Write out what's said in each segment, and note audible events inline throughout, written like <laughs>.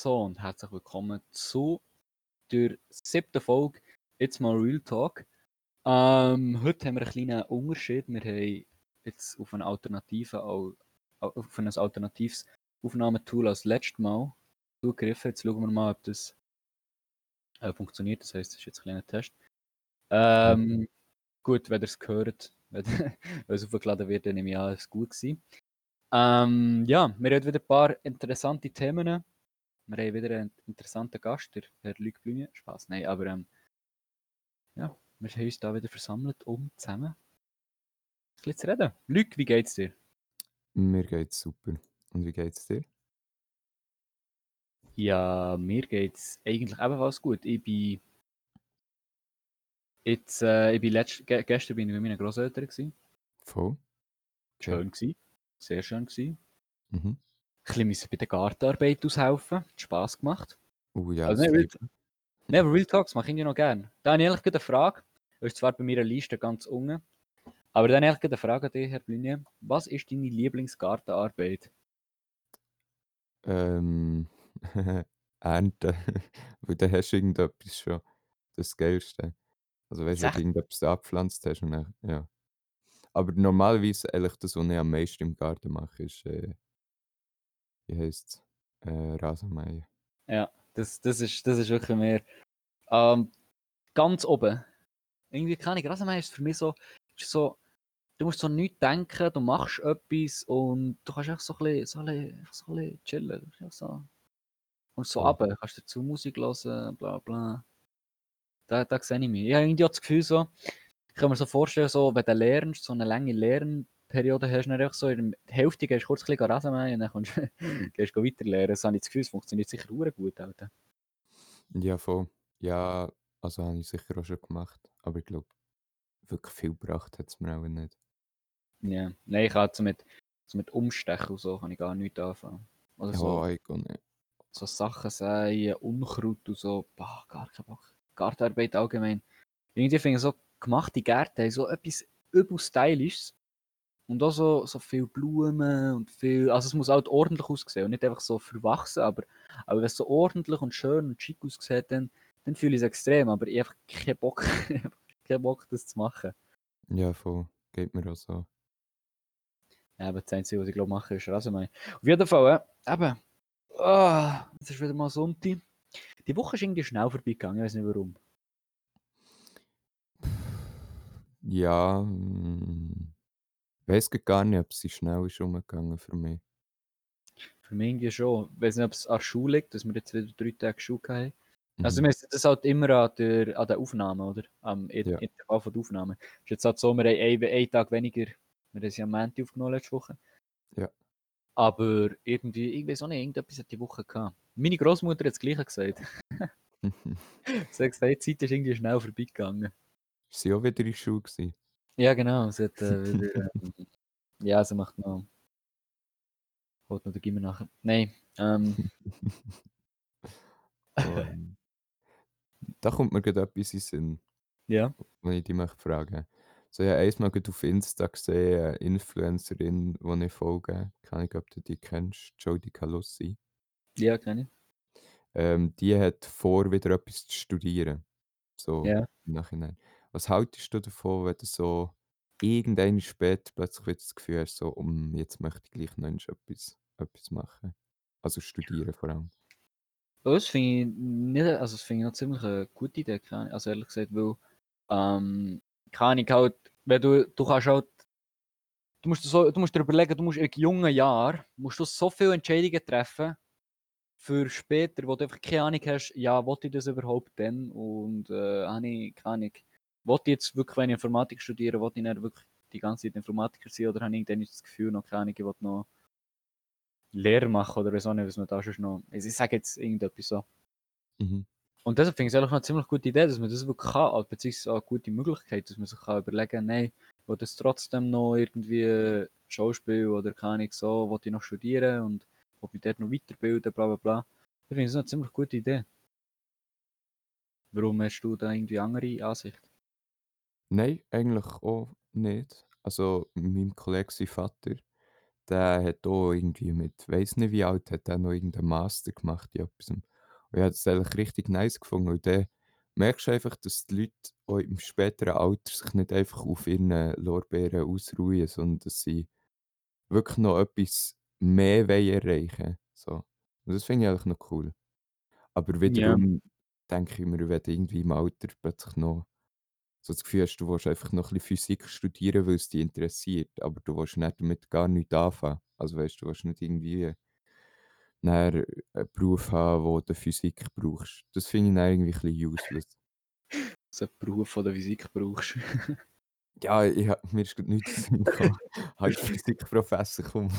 So, und herzlich willkommen zu der siebten Folge Jetzt mal Real Talk. Ähm, heute haben wir einen kleinen Unterschied. Wir haben jetzt auf, eine Alternative, auf ein alternatives Aufnahmetool als letztes Mal zugegriffen. Jetzt schauen wir mal, ob das äh, funktioniert. Das heißt, das ist jetzt ein kleiner Test. Ähm, gut, wenn ihr es gehört, <laughs> wenn es aufgeladen wird, dann nehme ich an, es gut gewesen. Ähm, ja, wir haben wieder ein paar interessante Themen. Wir haben wieder einen interessanten Gast, der Herr Luc Blüne. Spaß, nein, aber ähm, ja, wir haben uns da wieder versammelt, um zusammen ein bisschen zu reden. Luc, wie geht's dir? Mir geht's super. Und wie geht's dir? Ja, mir geht's eigentlich ebenfalls gut. Ich bin jetzt, äh, ich bin letzt, ge gestern bin ich mit meinen Großeltern. Voll. Schön ja. gewesen. Sehr schön gewesen. Mhm. Ein bisschen bei der Gartenarbeit aushelfen. Hat Spass gemacht. Oh ja, also, Real, nee, Real Talks mache ich ja noch gerne. Da habe ich ehrlich eine Frage. Das ist zwar bei meiner Liste ganz unten. Aber dann ehrlich eine Frage an dich, Herr Blünje. Was ist deine Lieblingsgartenarbeit? Ähm, <laughs> Ernten. <laughs> Weil dann hast du irgendetwas schon das Geilste. Also weißt du, wenn du irgendetwas abgepflanzt hast und dann, ja. Aber normalerweise ehrlich das, was ich am meisten im Garten mache, ist, äh, wie heisst es? Äh, Rasenmähen. Ja, das, das, ist, das ist wirklich mehr ähm, ganz oben. Irgendwie keine Rasenmähen ist für mich so, so, du musst so nichts denken, du machst etwas und du kannst einfach so ein bisschen, so ein bisschen, so ein bisschen chillen. So. Und so ja. runter, kannst dazu Musik hören, bla bla. Da, da sehe ich mich. Ich habe irgendwie das Gefühl so, ich kann mir so vorstellen, so, wenn du lernst, so eine lange Lernperiode hast, dann so in der Hälfte gehst du kurz ein bisschen Rasenmähen und dann kommst, <laughs> gehst du weiter lernen. Das habe ich das Gefühl, es funktioniert sicher gut. Alter. Ja, voll. Ja, also habe ich sicher auch schon gemacht. Aber ich glaube, wirklich viel gebracht hat es mir auch nicht. Ja, nein, ich habe so mit, so mit Umstechen und so kann ich gar nichts anfangen. Oder so, ja, ich kann nicht. So Sachen säen, Unkraut und so, boah, gar kein Bock. Gartenarbeit allgemein. Irgendwie finde ich so gemachte Gärten so etwas übel stylisches. Und auch so, so viel Blumen und viel. Also, es muss halt ordentlich aussehen und nicht einfach so verwachsen, aber, aber wenn es so ordentlich und schön und schick aussieht, dann, dann fühle ich es extrem. Aber ich habe keinen Bock, <laughs> keinen Bock, das zu machen. Ja, voll. Geht mir auch so. Ja, aber das Einzige, was ich glaube, mache, ist Rasenmähen. Auf jeden Fall, äh, eben. Oh, es ist wieder mal Sonntag. Die Woche ist irgendwie schnell vorbeigegangen, ich weiß nicht warum. Ja, hm, weiß gar nicht, ob sie schnell ist umgegangen für mich. Für mich irgendwie schon. Ich weiß nicht, ob es an Schule liegt, dass wir jetzt wieder drei Tage Schule haben. Also, mhm. das halt immer an der, an der Aufnahme, oder? Am ja. Intervall von der Aufnahme. Ist jetzt halt so, wir haben einen, einen Tag weniger, wir haben sie am Montag aufgenommen letzte Woche. Ja. Aber irgendwie, ich weiß auch nicht, irgendetwas hat die Woche gehabt. Meine Großmutter hat das Gleiche gesagt. <laughs> <laughs> sie hat gesagt, die Zeit ist irgendwie schnell vorbeigegangen. Ist sie auch wieder in der Schule gewesen? Ja, genau. Sie hat äh, wieder, <laughs> ähm, ja, sie macht noch. Holt noch den Gimmer nachher. Nein. Ähm. um, <laughs> da kommt mir gerade etwas in Sinn. Ja. Wenn ich dich möchte fragen. So, ich habe einmal auf Insta gesehen, eine Influencerin, die ich folge. Keine Ahnung, ob du die kennst. Jodie Calussi. Ja, kenne ich. Ähm, die hat vor, wieder etwas zu studieren. So Ja. im Nachhinein. Was haltest du davon, wenn du so irgendwann spät plötzlich wieder das Gefühl hast, so, um, jetzt möchte ich gleich noch etwas, etwas machen? Also studieren vor allem. Das finde ich nicht, also das finde ich eine ziemlich eine gute Idee, also ehrlich gesagt, weil, ähm, keine Ahnung, halt, wenn du, du kannst halt, du musst, so, du musst dir überlegen, du musst in jungen Jahren, musst du so viele Entscheidungen treffen, für später, wo du einfach keine Ahnung hast, ja, wollte ich das überhaupt denn? Und äh, habe ich keine Ahnung, wollte ich jetzt wirklich, wenn ich Informatik studiere, wollte ich nicht wirklich die ganze Zeit Informatiker sein oder habe ich dann das Gefühl, noch keine Ahnung, ich wollte noch Lehrer machen oder so, was man da schon noch, also ich sage jetzt irgendetwas so. Mhm. Und deshalb finde ich es eigentlich eine ziemlich gute Idee, dass man das wirklich kann, also beziehungsweise auch eine gute Möglichkeit, dass man sich kann überlegen nein, will das trotzdem noch irgendwie Schauspiel oder keine Ahnung so, wollte ich noch studieren und ob ich dort noch weiterbilden, bla bla bla. Ich finde das eine ziemlich gute Idee. Warum hast du da irgendwie andere Ansicht? Nein, eigentlich auch nicht. Also, mein Kollege, sein Vater, der hat auch irgendwie mit weiss nicht wie alt, hat er noch irgendeinen Master gemacht in etwas. Und ich habe das eigentlich richtig nice gefunden, weil dann merkst du einfach, dass die Leute auch im späteren Alter sich nicht einfach auf ihren Lorbeeren ausruhen, sondern dass sie wirklich noch etwas mehr wollen erreichen so. Und das finde ich eigentlich noch cool. Aber Ja. wiederum denke ich mir, wenn du irgendwie im Alter plötzlich noch so das Gefühl hast, du willst einfach noch ein bisschen Physik studieren, weil es dich interessiert, aber du willst nicht damit gar nichts anfangen. Also weißt du, du willst nicht irgendwie nachher einen Beruf haben, wo du Physik brauchst. Das finde ich dann irgendwie ein bisschen useless. <laughs> So einen Beruf, den du Physik brauchst. <laughs> Ja, ich mir ist grad nichts <laughs> gekommen. Halt Physikprofessor, komm.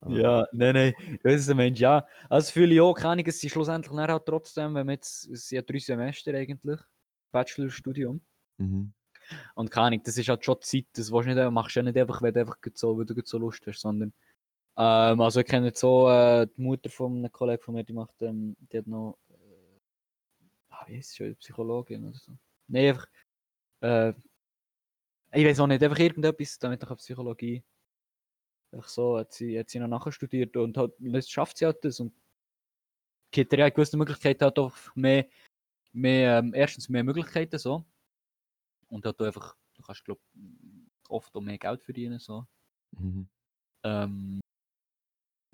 Ah. Ja, nein, nein, ich weiss, was du meinst, ja. Also das fühle ich auch, keine Ahnung, es sind schlussendlich dann halt trotzdem, wenn man jetzt es sind ja 3 Semester eigentlich, Bachelorstudium. Mhm. Und keine Ahnung, das ist halt schon Zeit, das willst du nicht, machst du ja nicht einfach, wenn du einfach so weil du so Lust hast, sondern ähm, also ich kenne jetzt so äh, die Mutter von einem Kollegen von mir, die macht, ähm, die hat noch äh, ah, wie sie schon, Psychologin oder so. Nein, einfach äh, ich weiß auch nicht, einfach irgendetwas damit nach Psychologie. Einfach so hat sie, hat sie noch nachher studiert und halt, jetzt schafft sie halt das und die hat ja gewisse Möglichkeiten hat auch mehr, mehr ähm, erstens mehr Möglichkeiten so und hat auch einfach, du kannst glaub oft auch mehr Geld verdienen so. Mhm. Ähm,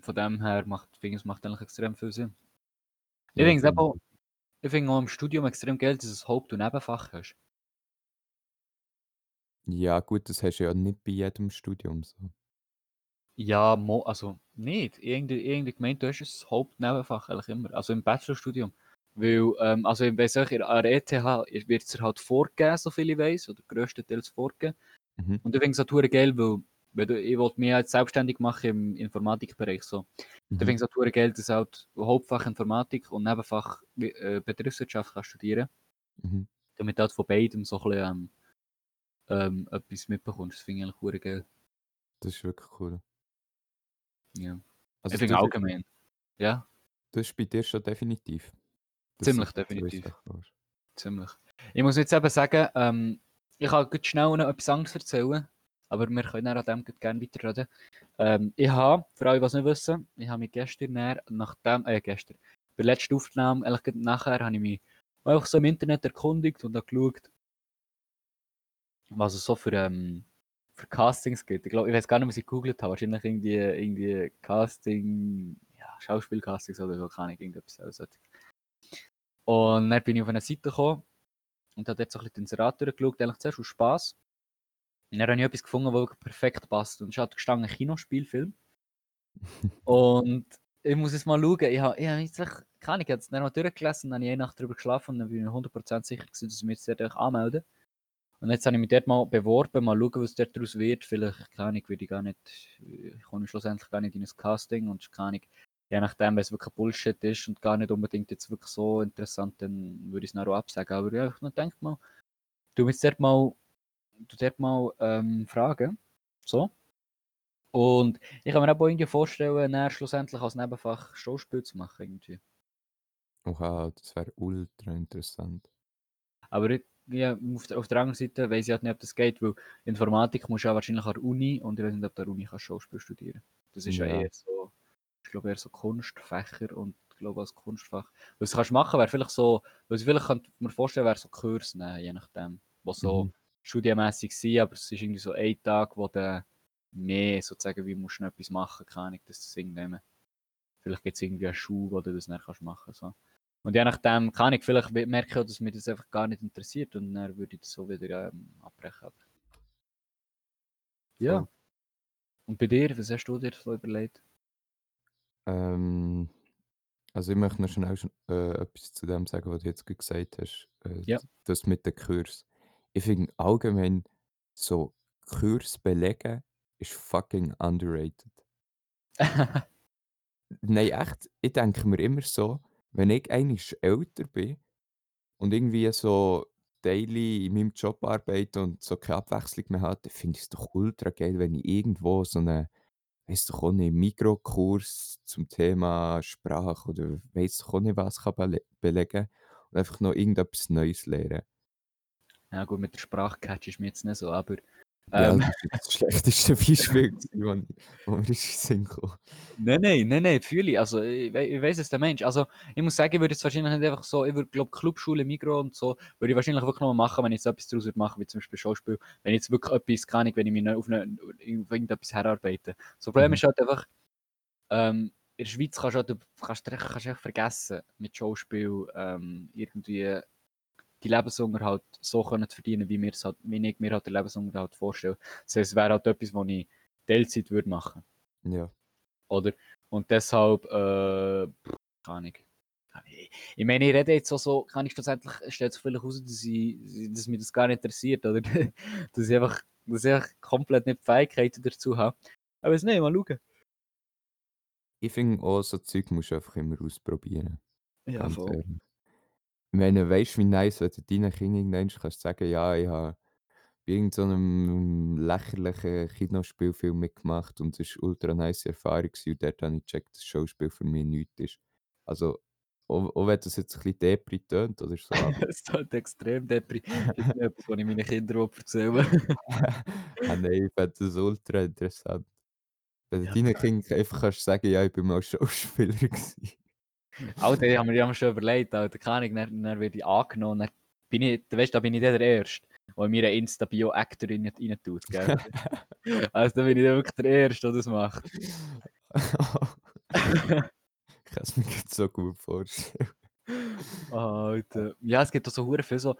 von dem her macht, finde ich, es macht eigentlich extrem viel Sinn. Ich Ja, finde es eben auch, ich finde auch im Studium extrem geil, dass du Haupt- und Nebenfach hast. Ja gut, das hast du ja nicht bei jedem Studium so. Ja, mo also nicht. Irgendwie irgendwie gemeint, du hast ein Haupt-Nebenfach eigentlich immer, also im Bachelorstudium. Weil, ähm, also weiss auch, an der ETH wird es halt vorgegeben, soviel ich weiss, oder grösstenteils vorgegeben. Mhm. Und ich finde es halt verdammt geil, weil, weil du, ich wollte mich jetzt selbstständig machen im Informatikbereich so. Da finde Mhm. ich es halt verdammt geil, dass halt Hauptfach Informatik und Nebenfach äh, Betriebswirtschaft kannst studieren. Mhm. Damit du halt von beidem so ein bisschen ähm, ähm, etwas mitbekommst. Das finde ich eigentlich geil. Das ist wirklich cool. Ja. Also Ich finde allgemein. Ja, das ist bei dir schon definitiv, ziemlich definitiv. Ziemlich. Ich muss jetzt eben sagen, ähm, ich kann gut schnell noch etwas anderes erzählen, aber wir können dann an dem gerne weiterreden. Ähm, ich habe, für alle, die es nicht wissen, ich habe mich gestern, nach dem, äh, gestern, bei der letzten Aufnahme, ehrlich gesagt nachher, habe ich mich einfach so im Internet erkundigt und habe geschaut, was es so für, ähm, für Castings gibt. Ich glaube, ich weiß gar nicht, was ich gegoogelt habe. Wahrscheinlich irgendwie, irgendwie Casting, ja, Schauspielcastings oder so, keine Ahnung, irgendetwas. Also. Und dann bin ich auf eine Seite gekommen und habe dort so ein bisschen den Inserat durchgeschaut, eigentlich zuerst aus Spass. Und dann habe ich etwas gefunden, was wirklich perfekt passt. Und es hat gestanden Kinospielfilm. <laughs> Und ich muss jetzt mal schauen, ich habe, ich habe jetzt keine Ahnung, ich habe es dann mal durchgelesen, dann habe ich eine Nacht darüber geschlafen und dann bin ich mir 100% sicher gewesen, dass ich mich jetzt dort anmelden Und jetzt habe ich mich dort mal beworben, mal schauen, was dort daraus wird. Vielleicht, keine Ahnung, würde ich gar nicht, ich komme schlussendlich gar nicht in ein Casting und keine Ahnung, je nachdem, wenn es wirklich Bullshit ist und gar nicht unbedingt jetzt wirklich so interessant, dann würde ich es auch absagen. Aber ja, ich denke mal, du musst dort mal, du dort mal ähm, fragen. So. Und ich kann mir auch irgendwie vorstellen, dann schlussendlich als Nebenfach Schauspiel zu machen. Irgendwie. Oha, das wäre ultra interessant. Aber ich, ja, auf, der, auf der anderen Seite weiß ich halt nicht, ob das geht, weil Informatik musst du ja wahrscheinlich an der Uni und ich weiß nicht, ob der Uni kannst Schauspiel studieren. Das ist ja, Ja. eher so, ich glaube eher so Kunstfächer und ich glaube als Kunstfach. Was du kannst machen, wäre vielleicht so, was ich vielleicht könnte mir vorstellen, wäre so Kurs nehmen, je nachdem, was so Mhm. studienmässig sind, aber es ist irgendwie so ein Tag, wo du mehr sozusagen, wie musst du noch etwas machen, kann ich das irgendwie Vielleicht gibt es irgendwie eine Schule, wo du das dann kannst machen so. Und je nachdem kann ich vielleicht we- merke ich auch, dass mich das einfach gar nicht interessiert und dann würde ich das so wieder ähm, abbrechen. Ja. Und bei dir, was hast du dir so überlegt? Ähm, also ich möchte noch schnell sch- äh, etwas zu dem sagen, was du jetzt gerade gesagt hast. Äh, Ja. Das mit den Kurs. Ich finde allgemein so Kurs belegen ist fucking underrated. Nein, echt, ich denke mir immer so, wenn ich eigentlich älter bin und irgendwie so daily in meinem Job arbeite und so keine Abwechslung mehr habe, dann finde ich es doch ultra geil, wenn ich irgendwo so einen, weiß doch auch nicht, Mikrokurs zum Thema Sprache oder weiß doch auch nicht was kann bele belegen und einfach noch irgendetwas Neues lernen. ja gut, mit der Sprache catch ist mir jetzt nicht so, aber Ja, Ähm, <laughs> das schlechteste Beispiel, wo Sinn gekommen. nein, nein, nein, nein, fühle ich. Also, ich, wei- ich weiß es, der Mensch. Also, ich muss sagen, ich würde jetzt wahrscheinlich nicht einfach so, ich würde, glaube Clubschule, Migro und so, würde ich wahrscheinlich wirklich noch mal machen, wenn ich jetzt etwas daraus würde machen, wie zum Beispiel Schauspiel. Wenn ich jetzt wirklich etwas, Ahnung, wenn ich mich nicht auf, eine, auf irgendetwas herarbeite. Das Problem Mhm. ist halt einfach, ähm, in der Schweiz kannst du, halt, kannst, kannst du echt vergessen, mit Schauspiel ähm, irgendwie die Lebensunterhalt so können verdienen, wie, halt, wie ich mir halt den Lebensunterhalt vorstelle. Das heißt, es wäre halt etwas, was ich Teilzeit würde machen. Ja. Oder? Und deshalb, äh, keine Ahnung. Ich- Ich meine, ich rede jetzt auch so, kann ich schlussendlich, stellt sich vielleicht heraus, dass, ich, dass mich das gar nicht interessiert, oder? <laughs> dass ich einfach, dass ich einfach komplett nicht die Fähigkeiten dazu habe. Aber es nicht, mal schauen. Ich finde auch, so Zeug musst du einfach immer ausprobieren, Ja, voll. ehrlich. Ich meine, weißt du, wie nice, wenn du deinen Kindern irgendwann kannst sagen, ja, ich habe bei irgend so 'nem lächerlichen Kinospielfilm mitgemacht und es war ultra nice Erfahrung gewesen und dort habe ich gecheckt, dass Schauspiel für mich nichts ist. Also, auch auch wenn das jetzt ein bisschen depri tönt oder so, aber <laughs> Es tut extrem depri. Das ist nicht etwas, was ich meinen Kindern erzähle. <laughs> ah nein, ich fände das ultra interessant. Wenn du Ja, deinen klar. Kindern einfach kannst sagen: «Ja, ich bin mal Schauspieler <laughs> gewesen.» Alter, ich habe mir, schon überlegt, Alter, keine Ahnung, dann, dann werde ich angenommen, dann bin ich, weißt, da bin ich der Erste, der in mir Insta-Bio Actor rein, rein tut, gell? <laughs> also da bin ich dann wirklich der Erste, der das macht. Ich kann es mir so gut vorstellen. Alter. Ja, es gibt auch so hure viel so,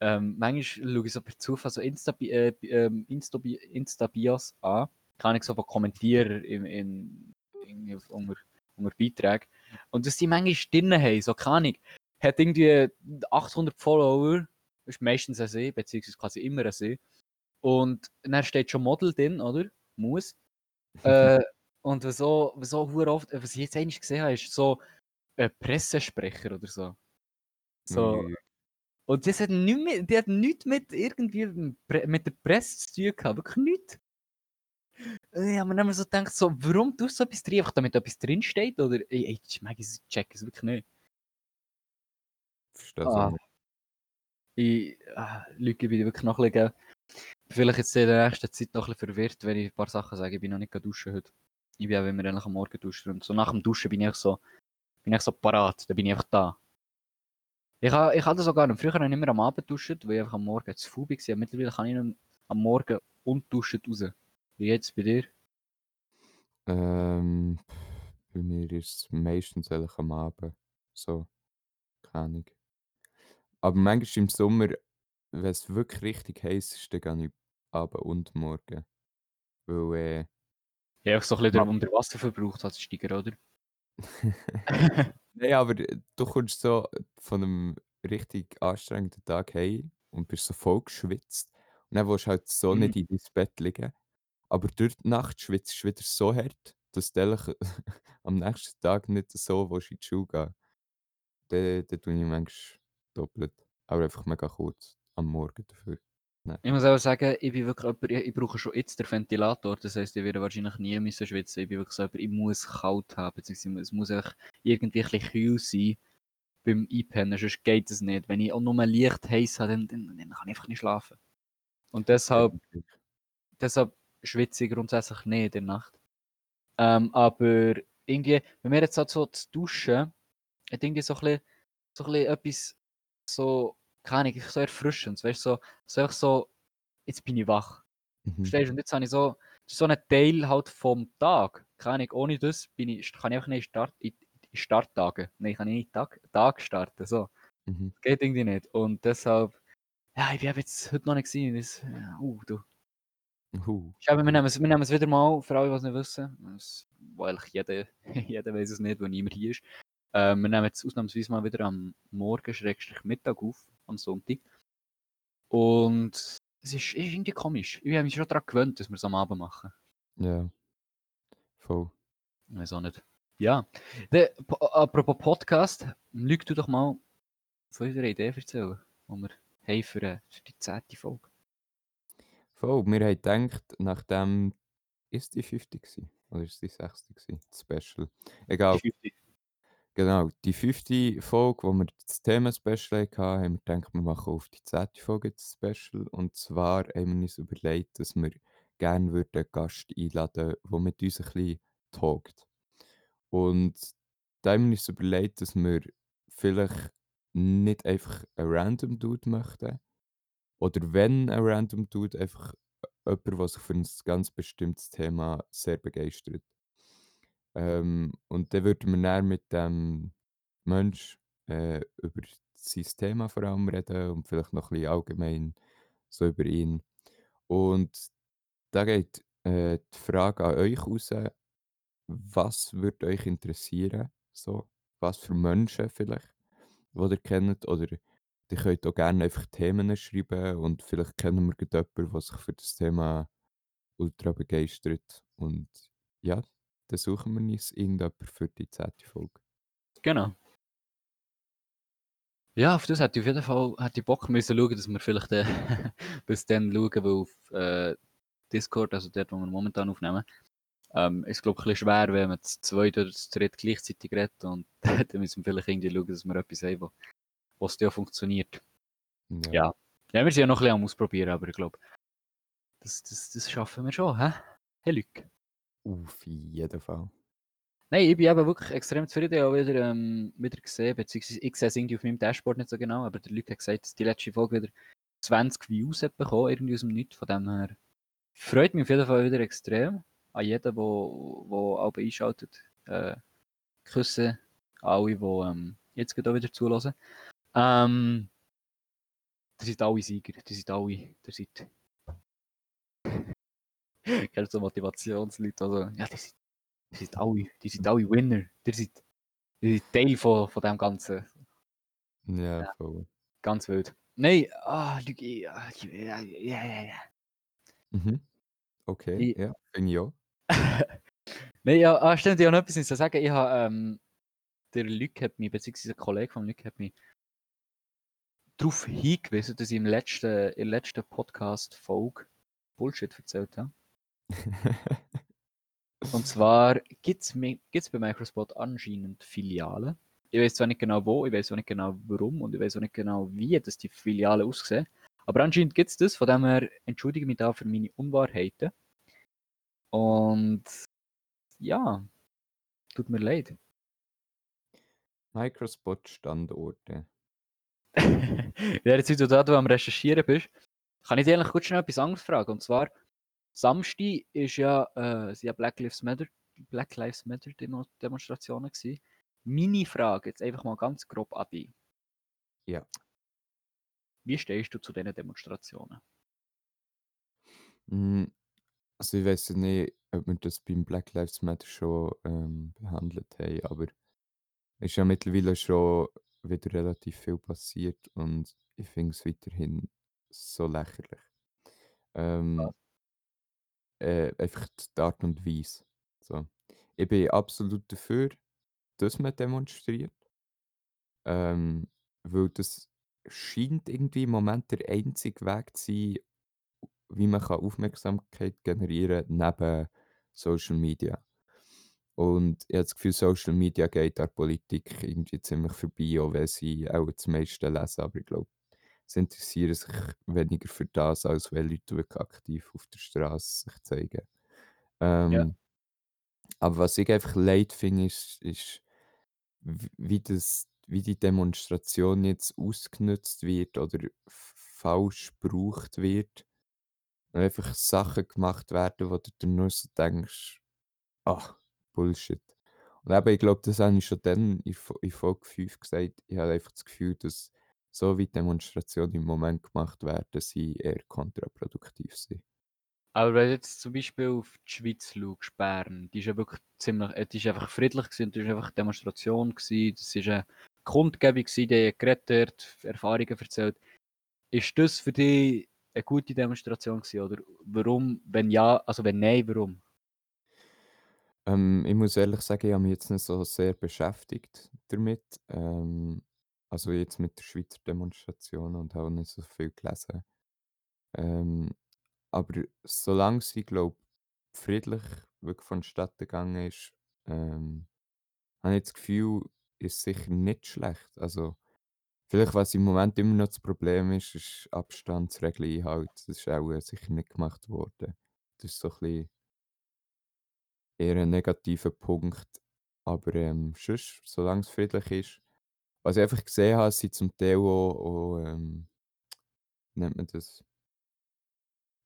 ähm, manchmal schaue ich so per Zufall so Insta, äh, ähm, Insta, Insta-Bios an, kann ich so von Kommentierer in, in, auf- unter, unter Beiträgen. Und dass die manchmal drin haben, so keine Ahnung, hat irgendwie 800 Follower, ist meistens ein See, beziehungsweise quasi immer ein See. Und dann steht schon Model drin, oder? Muss. <laughs> Äh, und so, was so hure oft, was ich jetzt eigentlich gesehen habe, ist so ein Pressesprecher oder so. So, und das hat nichts mit, die hat nichts mit irgendwie mit der Presse zu tun gehabt, wirklich nichts. Äh, Ich habe mir dann immer so gedacht, so, warum tust du so etwas drin, einfach damit etwas drinsteht? Oder, ey, ey, ich mag es, check es wirklich nicht. Verstehe Ah, nicht. ich, ah, Leute, ich bin wirklich noch ein bisschen, vielleicht jetzt in der nächsten Zeit noch ein bisschen verwirrt, wenn ich ein paar Sachen sage, ich bin noch nicht duschen heute. Ich bin auch immer eigentlich am Morgen duschen und so nach dem Duschen bin ich so, bin ich so parat, dann bin ich einfach da. Ich habe ich ha das sogar noch. Früher habe ich immer am Abend duschen, weil ich einfach am Morgen zu faul war. Mittlerweile kann ich nicht mehr am Morgen und duschen raus. Wie jetzt bei dir? Ähm, bei mir ist es meistens eigentlich am Abend, so, keine Ahnung. Aber manchmal im Sommer, wenn es wirklich richtig heiß ist, dann gehe ich Abend und Morgen. Weil, äh Ja, einfach so ein bisschen Ma der Unterwasserverbrauch hat steiger, oder? <laughs> Nein, aber äh, du kommst so von einem richtig anstrengenden Tag heim und bist so voll geschwitzt und dann willst du halt so Mhm. nicht in dein Bett liegen. Aber durch die Nacht schwitzt du wieder so hart, dass du eigentlich <laughs> am nächsten Tag nicht so willst in die Schule gehen Dann dann tue ich manchmal doppelt, aber einfach mega kurz am Morgen dafür. Nein. Ich muss auch sagen, ich bin wirklich jemand, ich, ich brauche schon jetzt den Ventilator. Das heisst, ich werde wahrscheinlich nie müssen schwitzen. Ich bin wirklich so jemand, ich muss kalt haben, beziehungsweise es muss einfach irgendwie ein bisschen kühl sein beim Einpennen, sonst geht es nicht. Wenn ich auch nur leicht heiß habe, dann, dann, dann kann ich einfach nicht schlafen. Und deshalb, deshalb schwitze ich grundsätzlich nicht in der Nacht. Ähm, aber irgendwie, wenn wir jetzt halt so zu duschen, hat irgendwie so ein bisschen, so ein bisschen etwas so, keine Ahnung, so erfrischendes, weißt du, so, so so, jetzt bin ich wach. Mhm. Verstehst du? Und jetzt habe ich so, so ein Teil halt vom Tag. Keine Ahnung, ohne das bin ich, kann ich einfach nicht Start, in, in Starttage. Nein, ich kann nicht Tag, Tag starten. So. Mhm. Das geht irgendwie nicht. Und deshalb, ja, ich eben jetzt heute noch nicht gesehen. Das, ja, uh, du. Glaube, wir nehmen, es, wir nehmen es wieder mal, für alle, die es nicht wissen. Es, eigentlich jeder, <laughs> jeder weiß es nicht, wo niemand hier ist. Äh, wir nehmen jetzt ausnahmsweise mal wieder am Morgen, Schrägstrich Mittag auf, am Sonntag. Und es ist, ist irgendwie komisch. Ich habe mich schon daran gewöhnt, dass wir es am Abend machen. Ja. Voll. Ich weiß auch nicht. Ja. De, po, apropos Podcast, lüg du doch mal von unserer Idee erzählen, die wir haben für, äh, für die zehnte Folge. Voll, wir haben gedacht, nachdem ist die 50 gewesen? Oder ist die 60 gewesen? Das Special. Egal. Die 50. Genau, die fünfte Folge, wo wir das Thema-Special hatten, haben wir gedacht, wir machen auf die zehnte Folge ein Special. Und zwar haben wir uns überlegt, dass wir gerne würden einen Gast einladen würden, der mit uns ein bisschen talkt. Und da haben wir uns überlegt, dass wir vielleicht nicht einfach einen random Dude möchten. Oder wenn ein random Dude, einfach jemand, der sich für ein ganz bestimmtes Thema sehr begeistert. Ähm, und dann würden wir dann mit dem Mensch äh, über sein Thema vor allem reden und vielleicht noch ein bisschen allgemein so über ihn. Und da geht äh, die Frage an euch raus, was würde euch interessieren? So, was für Menschen vielleicht, die ihr kennt? Oder ihr könnt auch gerne einfach Themen schreiben und vielleicht kennen wir jemanden, der sich für das Thema ultra begeistert. Und ja, dann suchen wir uns irgendjemanden für die zehnte Folge. Genau. Ja, auf das hätte ich auf jeden Fall hätte ich Bock müssen schauen, dass wir vielleicht äh, <laughs> bis dann schauen, weil auf äh, Discord, also dort, wo wir momentan aufnehmen, ähm, ist glaube ich ein bisschen schwer, wenn man zu zweit oder zu dritt gleichzeitig redet und <laughs> dann müssen wir vielleicht irgendwie schauen, dass wir etwas haben, was ja funktioniert. Ja. Ja. ja, wir sind ja noch ein bisschen am Ausprobieren, aber ich glaube, das, das, das schaffen wir schon, hä? Hey, Luc. Auf jeden Fall. Nein, ich bin eben wirklich extrem zufrieden. Ich habe wieder, ähm, wieder gesehen, beziehungsweise ich sehe es irgendwie auf meinem Dashboard nicht so genau, aber der Luc hat gesagt, dass die letzte Folge wieder 20 Views hat bekommen, irgendwie aus dem Nichts. Von dem her freut mich auf jeden Fall wieder extrem. An jeden, der auch einschaltet. Äh, küsse alle, die ähm, jetzt wieder zulassen. Ähm, ihr seid alle Sieger, ihr seid alle, ihr seid... <laughs> Du so Motivationsleute, also, ja, die sind, die sind alle, die sind alle Winner, die sind, die sind Teil von, von dem Ganzen, Ja, Ja. voll. ganz wild. Nein, ah, ich- ja, ja, ja, ja. Mhm. Okay, Ich- ja, finde ich auch. <laughs> Nein, ja, ah, stimmt, ich habe noch etwas zu sagen. Ich habe, ähm, der Luc hat mich, beziehungsweise ein Kollege von Luc hat mich darauf hingewiesen, dass ich im letzten, in der letzten Podcast-Folge Bullshit erzählt habe. <laughs> Und zwar gibt es bei Microspot anscheinend Filialen. Ich weiß zwar nicht genau wo, ich weiß auch nicht genau warum und ich weiß auch nicht genau wie das die Filialen aussehen. Aber anscheinend gibt es das, von dem her entschuldige mich da für meine Unwahrheiten. Und ja, tut mir leid. Microspot-Standorte. <laughs> ja, jetzt, wie du da du am Recherchieren bist, kann ich dich eigentlich kurz schnell etwas anderes fragen. Und zwar, Samstag ist ja, äh, ja Black Lives Matter, Black Lives Matter Demo Demonstrationen gewesen. Meine Frage jetzt einfach mal ganz grob an dich. Ja. Wie stehst du zu diesen Demonstrationen? Mm, Also ich weiß nicht, ob wir das beim Black Lives Matter schon ähm, behandelt haben, aber es ist ja mittlerweile schon wieder relativ viel passiert und ich finde es weiterhin so lächerlich. Ähm, äh, einfach die Art und Weise. So. Ich bin absolut dafür, dass man demonstriert. Ähm, weil das scheint irgendwie im Moment der einzige Weg zu sein, wie man kann Aufmerksamkeit generieren kann, neben Social Media. Und ich habe das Gefühl, Social Media geht an der Politik irgendwie ziemlich vorbei, auch wenn sie auch das meiste lesen. Aber ich glaube, sie interessieren sich weniger für das, als wenn Leute wirklich aktiv auf der Straße sich zeigen. Ähm, Aber was ich einfach leid finde, ist, ist wie, das, wie die Demonstration jetzt ausgenutzt wird oder falsch gebraucht wird. Und einfach Sachen gemacht werden, wo du dann nur so denkst, ach, Bullshit. Und eben, ich glaube, das habe ich schon dann in, in Folge 5 gesagt. Ich habe einfach das Gefühl, dass so wie Demonstrationen im Moment gemacht werden, sie eher kontraproduktiv sind. Aber wenn du jetzt zum Beispiel auf die Schweiz schaust, Bern, die ist ja wirklich ziemlich, äh, die ist einfach friedlich gewesen, das ist einfach eine Demonstration gewesen, das ist eine Kundgebung gewesen, die haben geredet, Erfahrungen erzählt. Ist das für dich eine gute Demonstration gewesen, oder warum, wenn ja, also wenn nein, warum? Ähm, ich muss ehrlich sagen, ich habe mich jetzt nicht so sehr beschäftigt damit. Ähm, also jetzt mit der Schweizer Demonstration und habe nicht so viel gelesen. Ähm, aber solange sie, glaube friedlich wirklich vonstatten gegangen ist, ähm, habe ich das Gefühl, ist sicher nicht schlecht. Also, vielleicht, was im Moment immer noch das Problem ist, ist Abstandsregeln einhalten. Das ist auch äh, sicher nicht gemacht worden. Das ist so ein bisschen eher ein negativer Punkt. Aber ähm, sonst, solange es friedlich ist. Was ich einfach gesehen habe, sind zum Teil auch, auch ähm, nennt man das?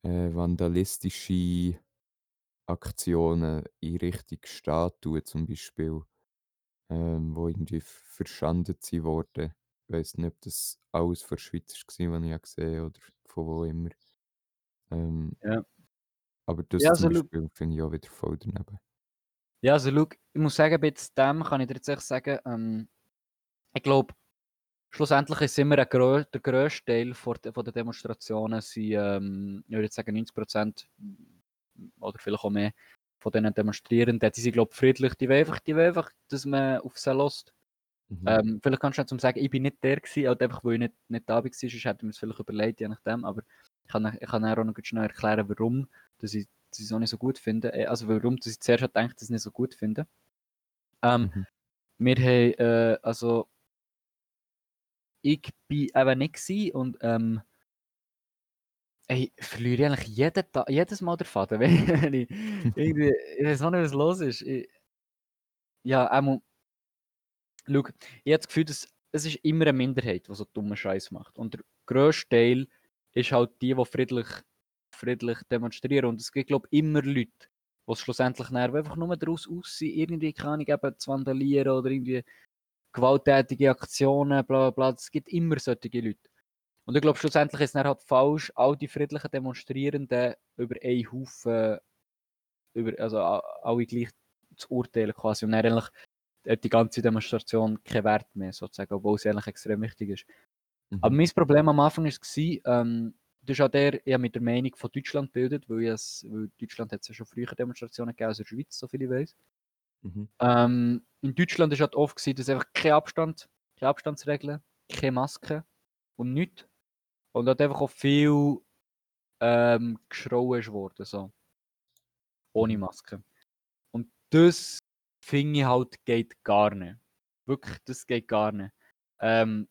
Äh, vandalistische Aktionen in Richtung Statuen zum Beispiel, ähm, wo irgendwie verschandelt sind worden. Ich weiss nicht, ob das alles von der Schweiz war, was ich habe gesehen oder von wo immer. Ähm, Ja. Aber das Ja, zum also schau Beispiel finde ich auch wieder voll daneben. Ja, also schau, ich muss sagen, bei jetzt dem kann ich dir jetzt echt sagen, ähm, ich glaube, schlussendlich ist immer ein grö der grösste Teil von de von den Demonstrationen sind, ähm, ich würde jetzt sagen 90% oder vielleicht auch mehr von diesen Demonstrierenden, die sind glaube ich friedlich, die wollen einfach die wollen einfach, dass man auf sie hört. Mhm. Ähm, vielleicht kannst du nicht zum sagen, ich bin nicht der gewesen, halt einfach, weil ich nicht nicht da war, sonst hätte ich mir's vielleicht überlegt, je nachdem, aber ich kann ich kann auch noch schnell erklären, warum, dass ich dass ich's auch nicht so gut finde. Äh, also warum, dass ich zuerst gedacht, dass ich es nicht so gut finde. Ähm, Mhm. wir haben, äh, also ich bin eben nicht gewesen und ähm ey, ich verliere eigentlich jeden Ta jedes Mal den Faden, <laughs> wenn ich irgendwie ich weiss auch nicht, was los ist. Ich ja, einmal schau, ich habe das Gefühl, dass es ist immer eine Minderheit, die so dummen Scheiß macht. Und der grösste Teil ist halt die, die friedlich friedlich demonstrieren. Und es gibt, glaube ich, immer Leute, die schlussendlich einfach nur daraus aussehen, irgendwie, keine Ahnung, eben zu vandalieren oder irgendwie gewalttätige Aktionen, bla bla bla. Es gibt immer solche Leute. Und ich glaube, schlussendlich ist es halt falsch, all die friedlichen Demonstrierenden über einen Haufen, über, also alle gleich zu urteilen quasi. Und dann eigentlich hat die ganze Demonstration keinen Wert mehr, sozusagen, obwohl es eigentlich extrem wichtig ist. Aber Mhm. mein Problem am Anfang war, ähm, das ist auch der, ich mit der Meinung von Deutschland gebildet, weil, es, weil Deutschland hat es ja schon früher Demonstrationen gegeben als in der Schweiz, soviel ich weiß. Mhm. Ähm, in Deutschland war halt oft, gewesen, dass einfach kein Abstand, keine Abstandsregeln, keine Maske und nichts. Und hat einfach auch viel ähm, geschrauen ist worden, so. Ohne Mhm. Maske. Und das finde ich halt geht gar nicht. Wirklich, das geht gar nicht. Ähm,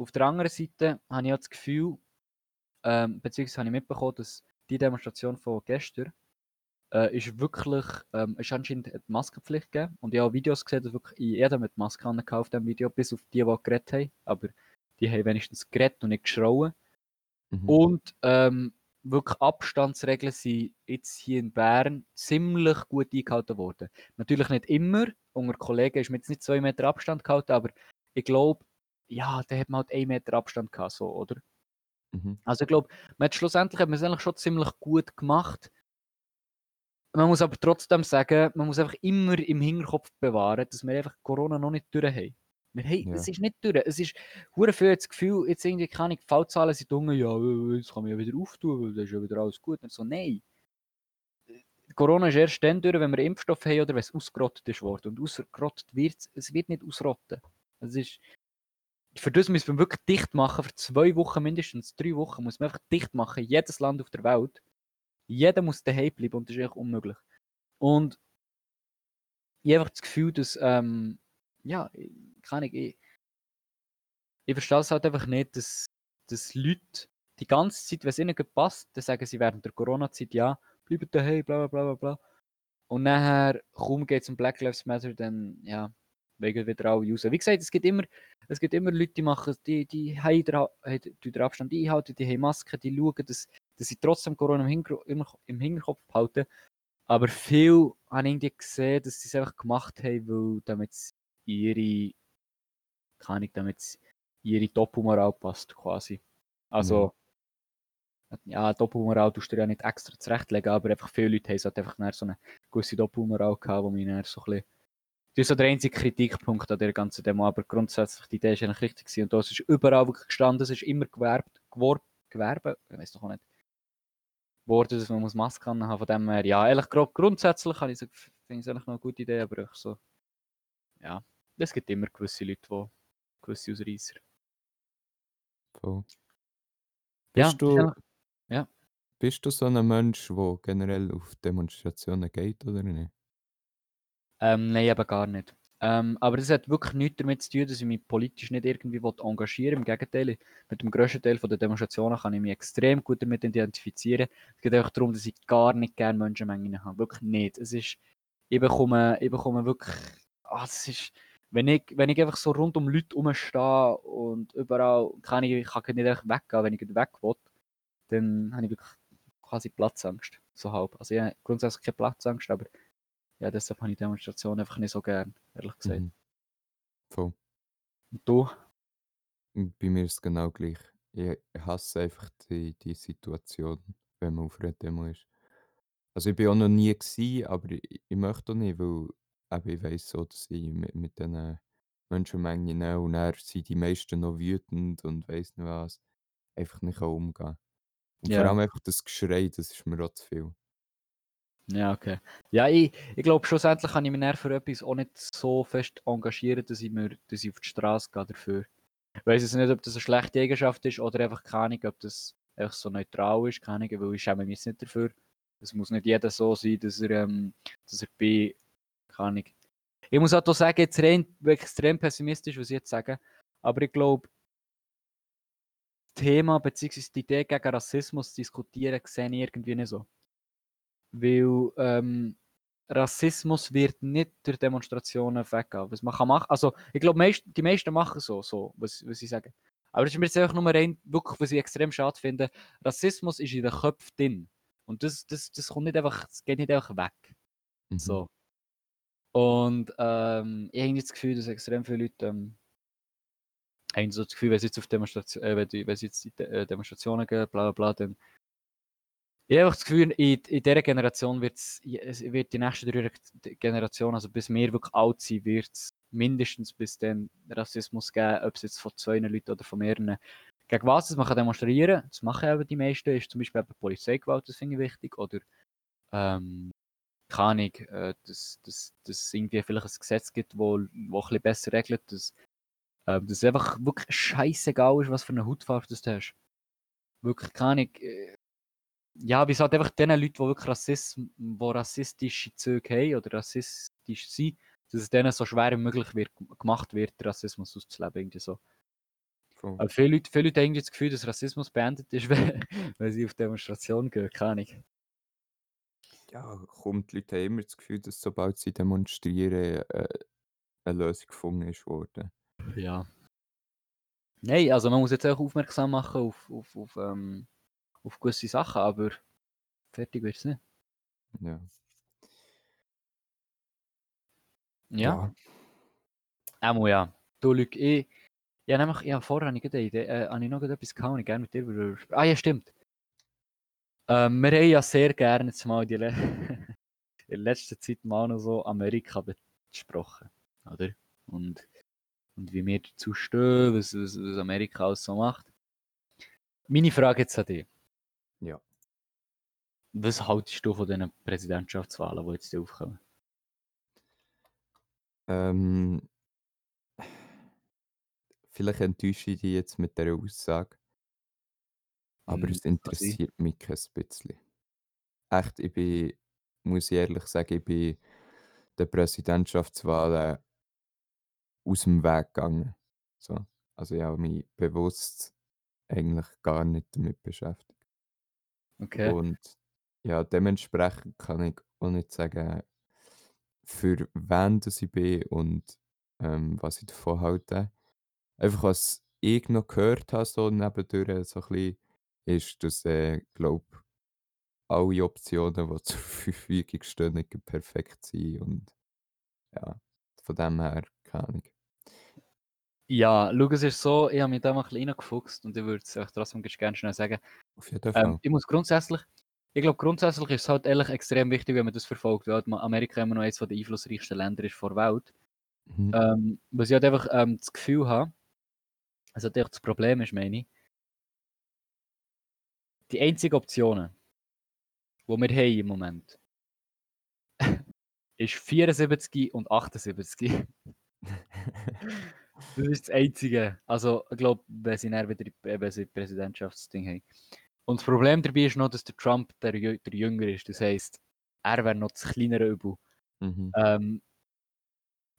auf der anderen Seite habe ich auch das Gefühl, ähm, beziehungsweise habe ich mitbekommen, dass die Demonstration von gestern äh, ist wirklich, ähm, ist anscheinend eine Maskenpflicht gegeben. Und ich habe Videos gesehen, dass wirklich jeder mit Maske auf dem Video, bis auf die, die geredet haben. Aber die haben wenigstens geredet und nicht geschrauen. Mhm. Und ähm, wirklich Abstandsregeln sind jetzt hier in Bern ziemlich gut eingehalten worden. Natürlich nicht immer. Unter Kollegen ist mir jetzt nicht zwei Meter Abstand gehalten, aber ich glaube, ja, da hat man halt einen Meter Abstand gehabt, so, oder? Mhm. Also ich glaube, man hat schlussendlich hat man es eigentlich schon ziemlich gut gemacht. Man muss aber trotzdem sagen, man muss einfach immer im Hinterkopf bewahren, dass wir einfach Corona noch nicht durch haben. Wir haben, Ja. Es ist nicht durch. Es ist hure viel das Gefühl, jetzt irgendwie keine Fallzahlen sind unten, ja, jetzt kann man ja wieder auftun, weil das ist ja wieder alles gut. Und so, nein. Corona ist erst dann durch, wenn wir Impfstoff haben oder wenn es ausgerottet ist worden. Und ausgerottet wird es, es wird nicht ausrotten. Es ist, für das müssen wir wirklich dicht machen, für zwei Wochen mindestens, drei Wochen muss man einfach dicht machen, jedes Land auf der Welt. Jeder muss daheim bleiben und das ist echt unmöglich. Und ich habe einfach das Gefühl, dass, ähm, ja, ich- keine Ahnung, ich, ich verstehe es halt einfach nicht, dass, dass Leute die ganze Zeit, wenn es ihnen passt, dann sagen sie während der Corona-Zeit, ja, bleibt daheim, bla bla bla bla. Und nachher, kaum geht es um Black Lives Matter, dann, ja, wegen wieder alle raus. Wie gesagt, es gibt immer, es gibt immer Leute, die machen, die, die haben den, Abstand einhalten, die haben Masken, die schauen, dass, dass sie trotzdem Corona im, Hinter, im, im Hinterkopf behalten. Aber viel habe ich irgendwie gesehen, dass sie es einfach gemacht haben, weil damit ihre, keine Ahnung, damit ihre Doppelmoral passt, quasi. Also, ja, Doppelmoral tust du dir ja nicht extra zurechtlegen, aber einfach viele Leute haben halt einfach so eine gewisse Doppelmoral gehabt, wo mich nachher so ein bisschen das ist so der einzige Kritikpunkt an der ganzen Demo, aber grundsätzlich die Idee ist eigentlich richtig gewesen. Und das ist überall wirklich gestanden, es ist immer gewerbt, geworb, Gewerbe, ich weiß doch auch nicht, worden, dass man muss Maske haben von dem her, ja, ehrlich grundsätzlich habe ich so, finde ich es eigentlich noch eine gute Idee, aber ich so, ja, es gibt immer gewisse Leute, die gewisse Ausreißer. Voll. Ja, Bist, ist du, ja. bist du so ein Mensch, der generell auf Demonstrationen geht oder nicht? Ähm, nein, eben gar nicht. Ähm, aber das hat wirklich nichts damit zu tun, dass ich mich politisch nicht irgendwie engagieren will. Im Gegenteil, mit dem grössten Teil der Demonstrationen kann ich mich extrem gut damit identifizieren. Es geht auch darum, dass ich gar nicht gerne Menschenmengen habe. Wirklich nicht. Es ist, ich bekomme, ich bekomme wirklich, ah, das ist, wenn ich, wenn ich einfach so rund um Leute rumstehe und überall kann ich, ich kann nicht einfach weggehen, wenn ich weg will, dann habe ich wirklich quasi Platzangst. So halb. Also ich habe grundsätzlich keine Platzangst, aber ja, deshalb habe ich Demonstrationen einfach nicht so gern, ehrlich gesagt. Mhm. Voll. Und du? Und bei mir ist es genau gleich. Ich hasse einfach die, die Situation, wenn man auf einer Demo ist. Also ich bin auch noch nie gewesen, aber ich, ich möchte auch nicht, weil eben ich weiss so, dass ich mit, mit diesen Menschenmengen und dann sind die meisten noch wütend und weiss nicht was, einfach nicht umgehen kann. Und vor Ja. allem einfach das Geschrei, das ist mir auch zu viel. Ja, okay. Ja, ich, ich glaube, schlussendlich kann ich mich für etwas auch nicht so fest engagieren, dass ich, mir, dass ich auf die Straße gehe dafür. Ich weiß jetzt nicht, ob das eine schlechte Eigenschaft ist oder einfach keine Ahnung, ob das einfach so neutral ist, keine Ahnung, weil ich schäme mich nicht dafür. Es muss nicht jeder so sein, dass er, ähm, dass er bei, keine Ahnung. Ich muss auch hier sagen, jetzt rein, extrem pessimistisch, was ich jetzt sage, aber ich glaube, das Thema bzw. die Idee gegen Rassismus diskutieren, sehe ich irgendwie nicht so. Weil ähm, Rassismus wird nicht durch Demonstrationen weggehen. Was man kann machen, also ich glaube, meist, die meisten machen so, so was, was ich sage. Aber das ist mir jetzt einfach nur rein, wirklich, was ich extrem schade finde. Rassismus ist in den Köpfen drin. Und das, das, das kommt nicht einfach, das geht nicht einfach weg. Mhm. So. Und ähm, ich habe das Gefühl, dass extrem viele Leute ähm, haben so das Gefühl, wenn sie jetzt auf Demonstration, äh, wenn sie jetzt in De äh, Demonstrationen gehen, bla bla bla, dann ich einfach das Gefühl, in, in dieser Generation wird's, wird die nächsten drei Generationen, also bis wir wirklich alt sind, wird es mindestens bis dann Rassismus geben, ob es jetzt von zwei Leuten oder von mehreren. Gegen was das man kann demonstrieren das machen eben die meisten, ist zum Beispiel eben Polizeigewalt, das finde ich wichtig, oder ähm, keine Ahnung, äh, dass, dass, dass irgendwie vielleicht ein Gesetz gibt, wo, wo ein besser regelt, dass, dass es einfach wirklich scheißegal ist, was für eine Hautfarbe du hast. Wirklich keine Ahnung, äh, ja, wie gesagt, einfach den Leuten, die wirklich Rassism, wo rassistische Züge haben oder rassistisch sind, dass es denen so schwer wie möglich wird, gemacht wird, Rassismus auszuleben. Irgendwie so. Voll. Aber viele Leute, viele Leute haben das Gefühl, dass Rassismus beendet ist, <laughs> wenn, wenn sie auf Demonstrationen gehen. Keine Ahnung. Ja, kommt, die Leute haben immer das Gefühl, dass sobald sie demonstrieren, äh, eine Lösung gefunden ist worden. Ja. Nein, also man muss jetzt auch aufmerksam machen auf, auf, auf, ähm, auf gewisse Sachen, aber fertig wird es nicht. Ja. Ja. Einmal ja. Du, Luc, ich, ja, nämlich, ja, vorher habe ich eine Idee, äh, habe ich noch etwas gehabt, und ich gerne mit dir sprechen. Ah ja, stimmt. Ähm, wir haben ja sehr gerne jetzt mal die Le <laughs> in letzter Zeit mal noch so Amerika besprochen, oder? Und, und wie wir dazu stehen, was, was, was Amerika alles so macht. Meine Frage jetzt an dich. Ja. Was haltest du von diesen Präsidentschaftswahlen, die jetzt aufkommen? Ähm, vielleicht enttäusche ich dich jetzt mit dieser Aussage. Aber Hm, es interessiert mich kein bisschen. Echt, ich bin, muss ich ehrlich sagen, ich bin den Präsidentschaftswahlen aus dem Weg gegangen. So. Also ich habe mich bewusst eigentlich gar nicht damit beschäftigt. Okay. Und ja, dementsprechend kann ich auch nicht sagen, für wen das ich bin und ähm, was ich davon halte. Einfach was ich noch gehört habe, so nebendurch, so ein bisschen, ist, dass, äh, glaube alle Optionen, die <laughs> zur Verfügung stehen, nicht perfekt sind. Und ja, von dem her, keine Ahnung. Ja, schau, es ist so, ich habe mich da mal ein bisschen reingefuchst und ich würde es euch trotzdem gerne schnell sagen. Auf jeden Fall. Ähm, ich muss grundsätzlich, ich glaube grundsätzlich ist es halt ehrlich extrem wichtig, wenn man das verfolgt, weil man- Amerika immer noch eines der einflussreichsten Länder ist vor der Welt. Mhm. Ähm, was ich halt einfach ähm, das Gefühl habe, also halt das Problem ist, meine ich, die einzigen Optionen, die wir haben im Moment, <laughs> ist 74 und 78. <laughs> <laughs> Das ist das Einzige. Also, ich glaube, wenn sie dann wieder sie das Präsidentschaftsding haben. Und das Problem dabei ist noch, dass der Trump der, der Jünger ist. Das heisst, er wäre noch das kleinere Übel. mhm. Ähm,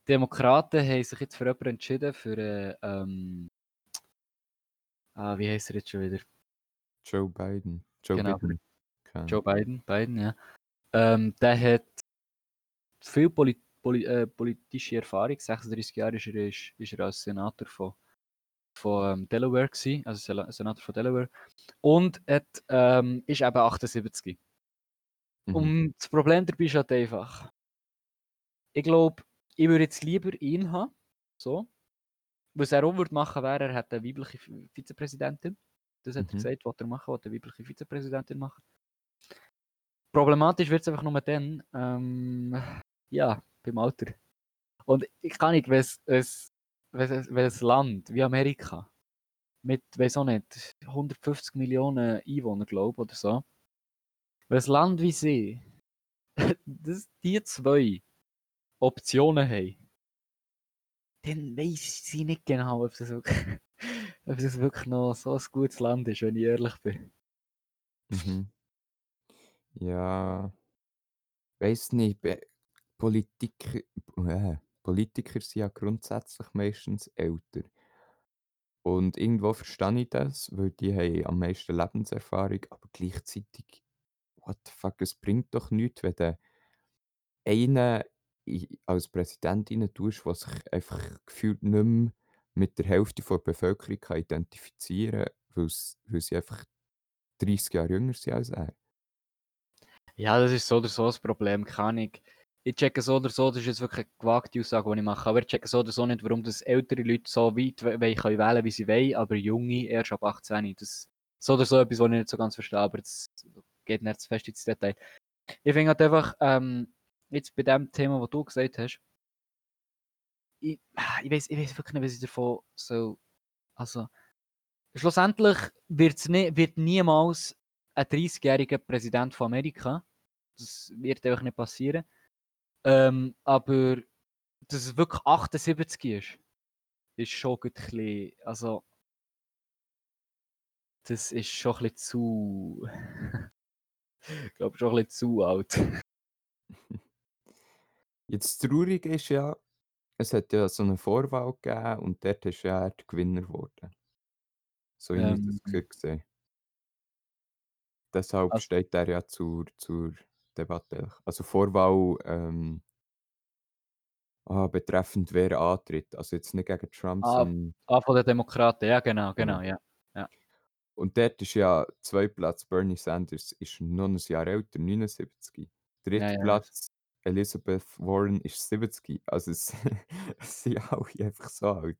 Demokraten haben sich jetzt für jemanden entschieden, für äh, ähm, ah, wie heißt er jetzt schon wieder? Joe Biden. Joe Genau, Biden. Keine Joe. Biden, Biden, ja. Ähm, der hat viel Poli Poli äh, politische Erfahrung. 36 Jahre ist er, ist, ist er als Senator von, von ähm, Delaware gewesen, also Senator von Delaware. Und hat, ähm, ist eben 78. Mhm. Und das Problem dabei ist halt einfach, ich glaube, ich würde jetzt lieber ihn haben, so. Was er auch würde machen, wäre, er hat eine weibliche Vi- Vizepräsidentin. Das hat er Mhm. gesagt, was er machen, was eine weibliche Vizepräsidentin machen. Problematisch wird es einfach nur dann, ähm, ja, beim Alter. Und ich kann nicht, wenn es Land wie Amerika mit, weiß auch nicht, 150 Millionen Einwohnern, glaube ich, oder so, wenn ein Land wie sie, <laughs> das, die zwei Optionen haben, dann weiß sie nicht genau, ob das, wirklich, <laughs> ob das wirklich noch so ein gutes Land ist, wenn ich ehrlich bin. Mhm. Ja, weiß nicht. Politiker, äh, Politiker sind ja grundsätzlich meistens älter. Und irgendwo verstehe ich das, weil die haben am meisten Lebenserfahrung, aber gleichzeitig, what the fuck, es bringt doch nichts, wenn du einen als Präsident rein tust, der sich einfach gefühlt nicht mehr mit der Hälfte der Bevölkerung kann identifizieren kann, weil sie einfach 30 Jahre jünger sind als er. Ja, das ist so oder so das Problem, kann ich. Ich checke so oder so, das ist jetzt wirklich eine gewagte Aussage, die ich mache, aber ich checke so oder so nicht, warum das ältere Leute so weit we- we- können wählen wie sie wollen, aber junge erst ab 18. Das so oder so etwas, was ich nicht so ganz verstehe, aber das geht nicht zu fest ins Detail. Ich finde halt einfach, ähm, jetzt bei dem Thema, was du gesagt hast, ich, ich weiß ich weiß wirklich nicht, was ich davon so. Also, schlussendlich wird's nie, wird niemals ein 30-jähriger Präsident von Amerika. Das wird einfach nicht passieren. Ähm, aber dass es wirklich 78 ist, ist schon gut ein bisschen, also das ist schon ein bisschen zu, <laughs> ich glaube schon ein bisschen zu alt. <laughs> Jetzt traurig ist ja, es hat ja so eine Vorwahl gegeben und dort ist ja er der Gewinner geworden. So wie ich Ähm, das gesehen Deshalb Also- steht er ja zur, zur Debatte. Also Vorwahl ähm, ah, betreffend wer antritt. Also jetzt nicht gegen Trump, Ah, sondern ah, von den Demokraten, ja genau, Genau. genau, ja. Und dort ist ja zwei Platz Bernie Sanders ist noch ein Jahr älter, 79. Dritter Ja, ja. Platz Elizabeth Warren ist 70. Also es, <laughs> es sind alle einfach so alt.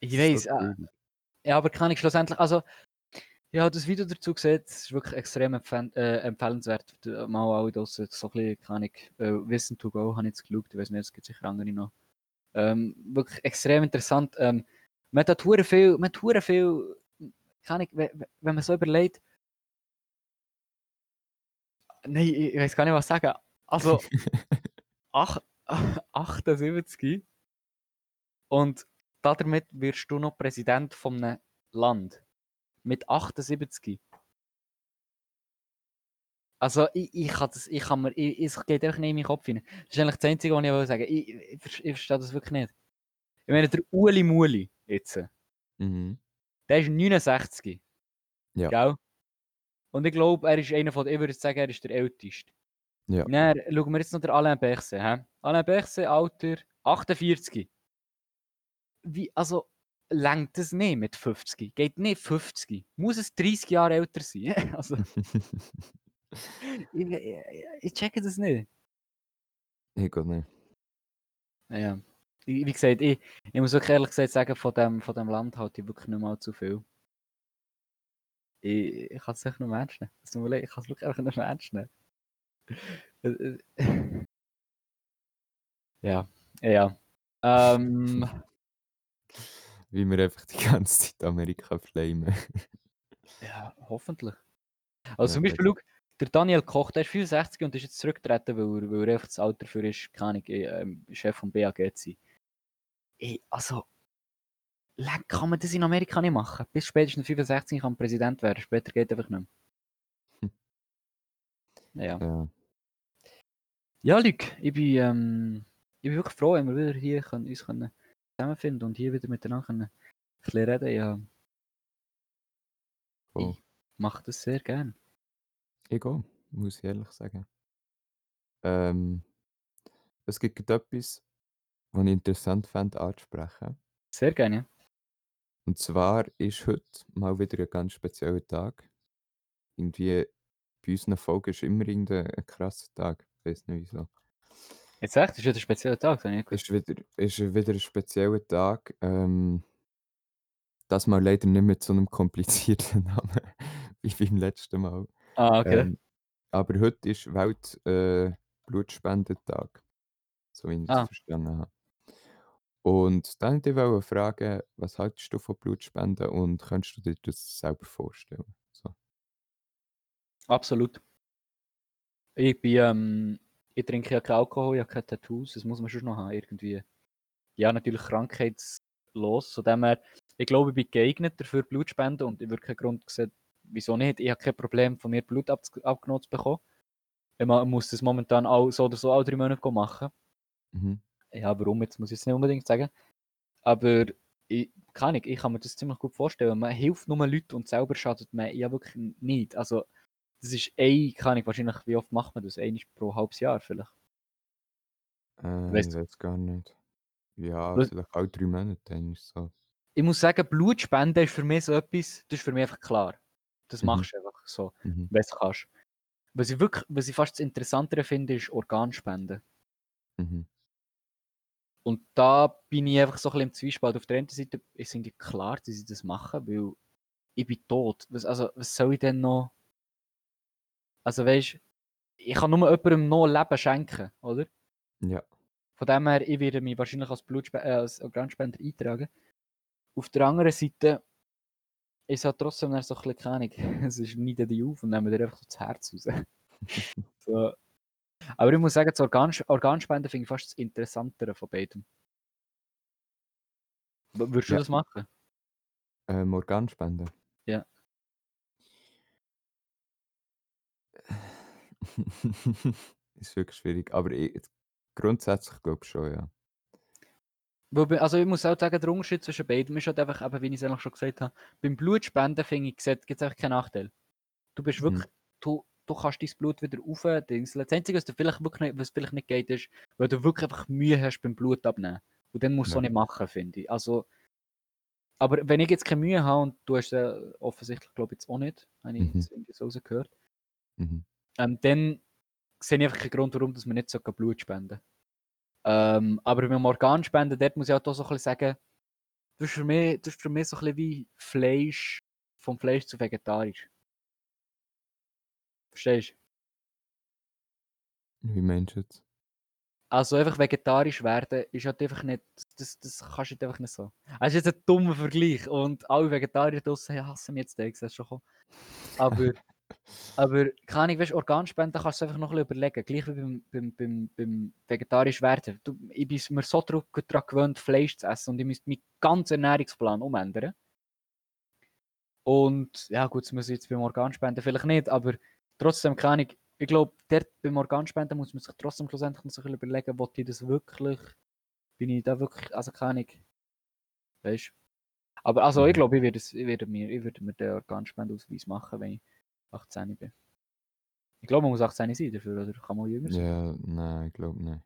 Ich weiß, so äh, traurig. ja, aber kann ich schlussendlich, also ich habe das Video dazu gesehen, es ist wirklich extrem empfehlen, äh, empfehlenswert. Mal alle draussen, so ein bisschen, ich, äh, Wissen to go, habe ich jetzt geschaut, ich weiß nicht, es gibt sicher andere noch. Ähm, wirklich extrem interessant. Ähm, man hat hure viel, man hat viel, kann ich, wenn, man so überlegt, nein, ich, ich weiß gar nicht, was sagen. Also, <laughs> ach, 78 und damit wirst du noch Präsident von einem Land. Mit 78. Also, ich, ich kann das, ich kann mir, ich, es geht einfach nicht in meinen Kopf hinein. Das ist eigentlich das Einzige, was ich will sagen ich, ich, ich, ver- ich verstehe das wirklich nicht. Ich meine, der Uli Muli jetzt, Mhm. der ist 69. Ja. Gell? Und ich glaube, er ist einer von, ich würde sagen, er ist der älteste. Ja. Dann schauen wir jetzt noch den Alain Berset. He? Alain Berset, Alter 48. Wie, also, längt das nicht mit 50? Geht nicht 50? Muss es 30 Jahre älter sein? <laughs> also, ich, ich, ich checke das nicht. ich gehe nicht. Ja. Wie gesagt, ich, ich muss wirklich ehrlich gesagt sagen, von dem, von dem Land halte ich wirklich nicht mal zu viel. Ich, ich kann es echt nicht mehr ernst nehmen. Es tut mir leid, ich kann es wirklich einfach nicht mehr ernst nehmen. <laughs> Ja, ja. Ähm, <laughs> Wie wir einfach die ganze Zeit Amerika flamen. <laughs> ja, hoffentlich. Also Ja, zum Beispiel, schau, der Daniel Koch, der ist 65 und ist jetzt zurückgetreten, weil er, weil er einfach das Alter für ist, keine Ahnung, ähm, Chef vom BAG zu sein. Ey, also, leck, kann man das in Amerika nicht machen. Bis spätestens 65 kann Präsident werden, später geht einfach nicht Hm. mehr. Ja. Ja. Ja, Luc, ich bin, ähm, ich bin wirklich froh, wenn wir wieder hier können, uns können zusammenfinden und hier wieder miteinander ein bisschen reden. Ja, Voll. ich mache das sehr gern. Ich auch, muss ich ehrlich sagen. Ähm, es gibt etwas, was ich interessant fände anzusprechen. Sehr gerne, ja. Und zwar ist heute mal wieder ein ganz spezieller Tag. Irgendwie bei unseren Folgen ist immer irgendein ein krasser Tag. Ich weiß nicht wieso. Jetzt echt, das ist wieder ein spezieller Tag, das habe ich nicht gewusst. Ist wieder, ist wieder ein spezieller Tag. Ähm, das mal leider nicht mit so einem komplizierten <laughs> Namen wie beim letzten Mal. Ah, okay. Ähm, aber heute ist Welt äh, so wie ich das Ah. verstanden habe. Und dann wollte ich dich fragen, was haltest du von Blutspenden und könntest du dir das selber vorstellen? So. Absolut. Ich bin, ähm, ich trinke ja keinen Alkohol, ich habe keine Tattoos, das muss man schon noch haben, irgendwie. Ja, natürlich krankheitslos, von dem her, ich glaube, ich bin geeignet dafür Blutspenden und ich würde keinen Grund sehen, wieso nicht. Ich habe kein Problem, von mir Blut ab, abgenommen zu bekommen. Man muss das momentan auch so oder so alle drei Monate machen. Mhm. Ja, warum jetzt, muss ich jetzt nicht unbedingt sagen. Aber ich, kann ich, ich kann mir das ziemlich gut vorstellen. Man hilft nur Leuten und selber schadet man ja wirklich nicht. Also, das ist ein, kann ich wahrscheinlich, wie oft macht man das? Einmal pro halbes Jahr vielleicht. Äh, Weißt ich du- weiß gar nicht. Ja, Was- vielleicht alle drei Monate eigentlich so. Ich muss sagen, Blutspenden ist für mich so etwas, das ist für mich einfach klar. Das Mhm. machst du einfach so, Mhm. wenn du es kannst. Was ich wirklich, was ich fast das Interessantere finde, ist Organspenden. Mhm. Und da bin ich einfach so ein bisschen im Zwiespalt. Auf der einen Seite ist irgendwie klar, dass ich das mache, weil ich bin tot. Was, also, was soll ich denn noch? Also, weißt ich kann nur jemandem noch Leben schenken, oder? Ja. Von dem her, ich werde mich wahrscheinlich als, Blutspe äh, als Organspender eintragen. Auf der anderen Seite ist es halt trotzdem so ein bisschen keine. <laughs> Es ist nicht die auf und nehmen dir einfach so das Herz raus. <laughs> so. Aber ich muss sagen, das Organ Organspenden finde ich fast das Interessantere von beidem. Würdest du Ja. das machen? Ähm, Organspende. Ja. <laughs> ist wirklich schwierig. Aber ich, grundsätzlich glaube ich schon, ja. Wobei- Also ich muss auch sagen, der Unterschied zwischen beiden ist halt einfach, eben, wie ich es eigentlich schon gesagt habe, beim Blutspenden finde ich, gibt es einfach keinen Nachteil. Du bist Mhm. wirklich, du, du kannst dein Blut wieder aufdingseln. Das Einzige, was, du vielleicht wirklich nicht, was vielleicht nicht geht, ist, weil du wirklich einfach Mühe hast beim Blut abnehmen. Und dann musst du es Ja. nicht machen, finde ich. Also, aber wenn ich jetzt keine Mühe habe, und du hast es offensichtlich, glaube ich, jetzt auch nicht, habe ich Mhm. jetzt irgendwie so rausgehört, Mhm. Ähm, dann sehe ich einfach keinen Grund, warum dass man nicht so Blut spenden. Ähm, aber beim Organspenden, dort muss ich auch da so ein bisschen sagen, das ist für mich, das ist für mich so ein bisschen wie Fleisch, vom Fleisch zu vegetarisch. Verstehst du? Wie meinst du jetzt? Also einfach vegetarisch werden ist halt einfach nicht, das, das kannst du halt einfach nicht so. Das ist jetzt ein dummer Vergleich und alle Vegetarier draussen hassen mich jetzt, ich sehe schon. Aber, aber keine Ahnung, weißt, du, Organspenden kannst du einfach noch ein bisschen überlegen, gleich wie beim, beim, beim, beim vegetarisch werden. Du, ich bin mir so daran gewöhnt, Fleisch zu essen und ich müsste meinen ganzen Ernährungsplan umändern. Und ja gut, das muss ich jetzt beim Organspenden vielleicht nicht, aber trotzdem keine Ahnung, ich glaube, dort beim Organspenden muss man sich trotzdem schlussendlich noch so ein bisschen überlegen, will ich das wirklich, bin ich da wirklich, also keine Ahnung, weißt Aber also ich Mhm. glaube, ich würde, es- ich würde mir, ich würde mir den Organspendeausweis machen, wenn ich 18 bin. Ich glaube, man muss 18 sein dafür, oder kann man jünger sein? Ja, nein, ich glaube nicht.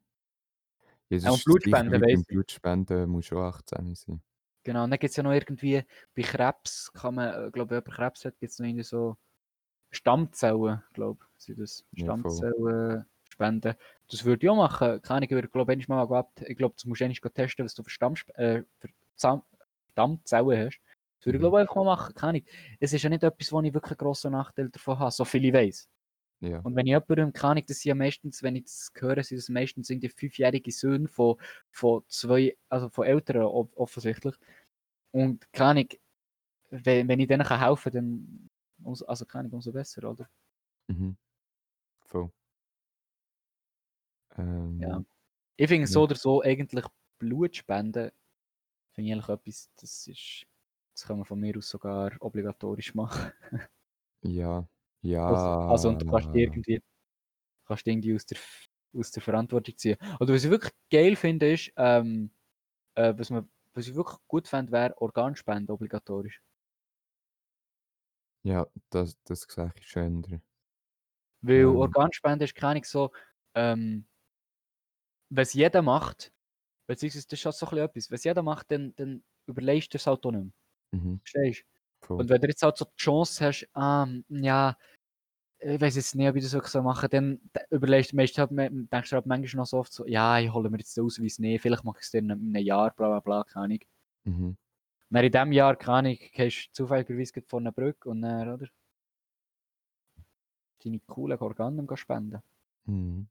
Ja, Ja, das Gleiche Blutspenden, weiss ich. Blutspenden muss schon 18 sein. Genau, und dann gibt es ja noch irgendwie, bei Krebs kann man, äh, glaube ich, wenn jemand Krebs hat, gibt es noch irgendwie so Stammzellen, glaube ich, sind das Ja, voll. Stammzellen spenden. Das würde ich auch machen. Keine Ahnung, ich würde, glaube ich, mal gehabt, ich glaube, das musst du eigentlich testen, was du für, Stamm, äh, für Stammzellen hast. Das würde ich, Mhm. glaube ich, einfach mal machen. Keine Ahnung. Es ist ja nicht etwas, wo ich wirklich einen grossen Nachteil davon habe, so viel ich weiß. Ja. Und wenn ich jemandem, keine Ahnung, das sind ja meistens, wenn ich das höre, sind das meistens irgendwie fünfjährige Söhne von, von zwei, also von Eltern ob- offensichtlich. Und keine Ahnung, wenn, wenn ich denen kann helfen kann, dann, also keine Ahnung, umso besser, oder? Mhm. Voll. Ähm, Ja. Ich finde Ja. so oder so eigentlich Blutspenden, finde ich eigentlich etwas, das ist, das kann man von mir aus sogar obligatorisch machen. Ja. Ja. Also, also und du kannst <laughs> irgendwie, kannst irgendwie aus der, aus der Verantwortung ziehen. Oder was ich wirklich geil finde, ist, ähm, äh, was, man, was ich wirklich gut fände, wäre Organspende obligatorisch. Ja, das, das sehe ich schön. Weil Ähm. Organspende ist keine so, ähm, wenn es jeder macht, beziehungsweise das ist halt so ein bisschen etwas, wenn es jeder macht, dann, dann überlegst du es halt auch nicht mehr. Mhm, Verstehst du? voll. Und wenn du jetzt halt so die Chance hast, ah, ja, ich weiß jetzt nicht, ob ich das wirklich so mache, dann überlegst du meist halt, me- denkst du halt manchmal noch so oft so, ja, ich hole mir jetzt den Ausweis nicht, vielleicht mache ich es dann in einem Jahr, bla bla bla, keine Ahnung. Mhm. Dann in diesem Jahr, keine Ahnung, gehst du zufälligerweise vor einer Brücke und dann, oder? Deine coolen Organe spenden. Mhm.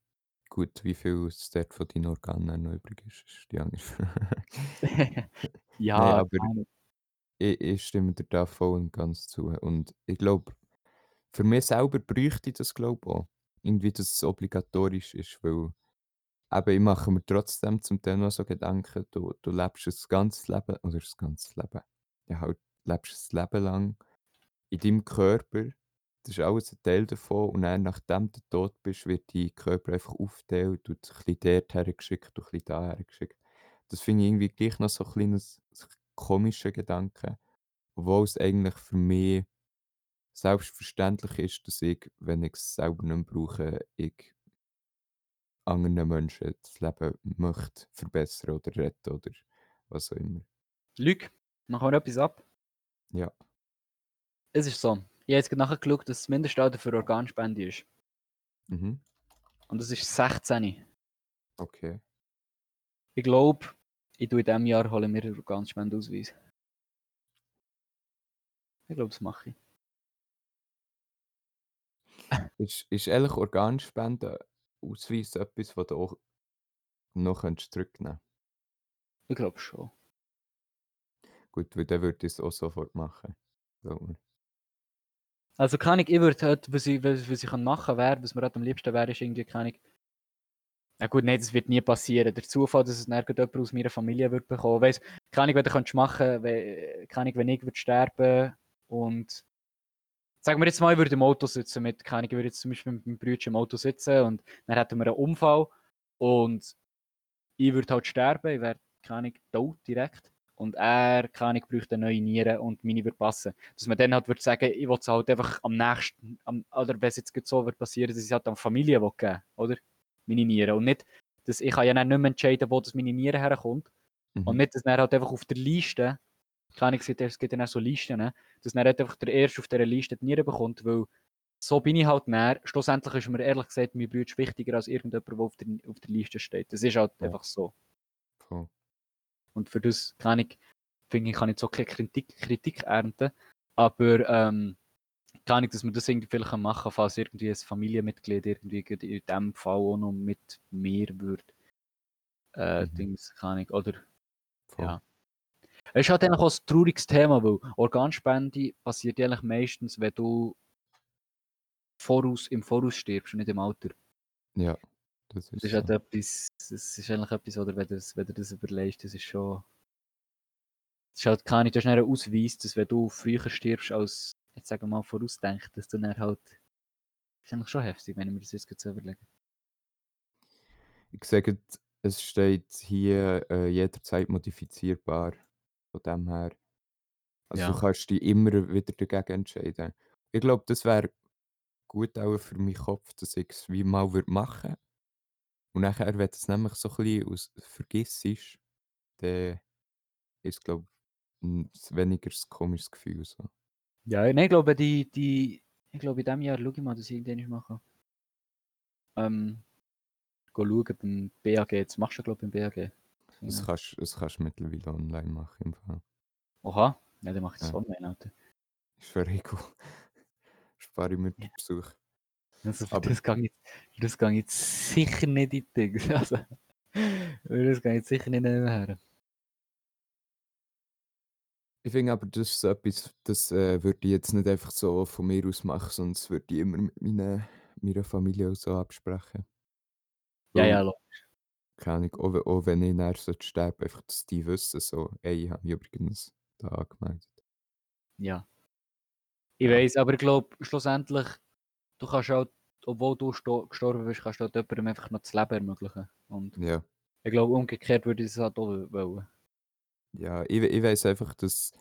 Gut, wie viel es dort von deinen Organen noch übrig ist, ist die andere Frage. <laughs> ja, Nein, aber. Ich, ich stimme dir da voll und ganz zu. Und ich glaube, für mich selber bräuchte ich das, glaube auch. Irgendwie, dass es obligatorisch ist, weil eben, ich mache mir trotzdem zum Teil noch so Gedanken, du, du lebst ein ganzes Leben, oder das ganze Leben, ja halt, lebst ein Leben lang in deinem Körper, das ist alles ein Teil davon und dann, nachdem du tot bist, wird dein Körper einfach aufgeteilt und ein bisschen dort hergeschickt und ein bisschen da hergeschickt. Das finde ich irgendwie gleich noch so ein kleines komischer Gedanke, obwohl es eigentlich für mich selbstverständlich ist, dass ich, wenn ich es selber nicht mehr brauche, ich anderen Menschen das Leben möchte verbessern oder retten oder was auch immer. Lüg, machen wir etwas ab. Ja. Es ist so, ich habe jetzt nachgeschaut, dass das Mindestalter für Organspende ist. Mhm. Und das ist 16. Okay. Ich glaube, ich tue in diesem Jahr hole mir einen Organspendeausweis. Ich glaube, das mache ich. Ist, ist ehrlich Organspende Ausweis etwas, was du auch noch könntest zurücknehmen Ich glaube schon. Gut, weil dann würde ich es auch sofort machen. Mir. Also kann ich, ich würde halt, was ich, was, was ich kann machen wäre, was mir halt am liebsten wäre, ist irgendwie kann ich. Ja gut, nein, das wird nie passieren. Der Zufall, dass es dann jemand aus meiner Familie wird bekommen. Weißt, kann ich, wenn du könntest machen, wenn, kann ich, wenn ich würde sterben und sagen wir jetzt mal, ich würde im Auto sitzen mit, kann ich, würde jetzt zum Beispiel mit meinem Bruder im Auto sitzen und dann hätten wir einen Unfall und ich würde halt sterben, ich wäre, keine Ahnung, tot direkt. Und er, keine Ahnung, bräuchte eine neue Niere und meine würde passen. Dass man dann halt würde sagen, ich will es halt einfach am nächsten, am, oder wenn es jetzt so wird passieren, dass ich es halt an Familie geben oder? Meine Niere. Und nicht, dass ich kann ja dann nicht mehr entscheiden, wo das meine Niere herkommt. Und Mhm. nicht, dass dann halt einfach auf der Liste, keine Ahnung, es gibt- dann auch so Listen, ne? dass dann halt einfach der Erste auf dieser Liste die Niere bekommt, weil so bin ich halt näher. Schlussendlich ist mir ehrlich gesagt mein Bruder wichtiger als irgendjemand, der auf der, auf der Liste steht. Das ist halt Ja. einfach so. Voll. Und für das kann ich, finde ich, kann ich so keine Kritik, Kritik ernten. Aber ähm, kann ich, dass man das irgendwie vielleicht machen kann, falls irgendwie ein Familienmitglied irgendwie in diesem Fall auch noch mit mir würde. Äh, Mhm. Dings, kann ich, oder? Voll. Ja. Es ist halt eigentlich auch ein trauriges Thema, weil Organspende passiert eigentlich meistens, wenn du voraus, im Voraus stirbst und nicht im Alter. Ja, das Das ist ist halt so. etwas, das ist eigentlich etwas, oder wenn du das, wenn du das überlegst, das ist schon. Das ist halt keine, du hast einen Ausweis, dass wenn du früher stirbst als, jetzt sagen wir mal, vorausdenkt, dass du dann halt. Das ist eigentlich schon heftig, wenn ich mir das jetzt so überlege. Ich sage, es steht hier äh, jederzeit modifizierbar. Von dem her. Also Ja. du kannst dich immer wieder dagegen entscheiden. Ich glaube, das wäre gut auch für meinen Kopf, dass ich es wie mal würde machen Und nachher, wenn du es nämlich so ein bisschen aus vergissest, dann ist es, glaube ich, ein weniger komisches Gefühl. So. Ja, nein, ich glaube, die, die, ich glaube, in diesem Jahr schau ich mal, dass ich irgendwann machen. Ähm, go schauen beim BAG. Jetzt machst du, glaube ich, beim BAG. Das Ja. kannst, das kannst du mittlerweile online machen. Im Fall. Oha, ja, dann mach ich das Ja. online, Alter. Ist für Rico. <laughs> Spare ich mir den Besuch. Also für Aber- das gehe ich, das gehe ich jetzt sicher nicht in die Dings. Also, das gehe ich jetzt sicher nicht mehr her. Ich finde aber, das ist so etwas, das äh, würde ich jetzt nicht einfach so von mir aus machen, sondern das würde ich immer mit meiner, meiner Familie auch so absprechen. Ja, Weil, ja, lo- Keine Ahnung, auch, we- auch wenn ich nachher sollte sterben, einfach, dass die wissen, so, ey, ich habe mich übrigens da angemeldet. ja. Ich Ja. weiß, aber ich glaube, schlussendlich, du kannst auch obwohl du gestorben bist, kannst du halt jemandem einfach noch das Leben ermöglichen. Und Ja. ich glaube, umgekehrt würde ich es halt auch wollen. Ja, ich, ich weiß einfach, dass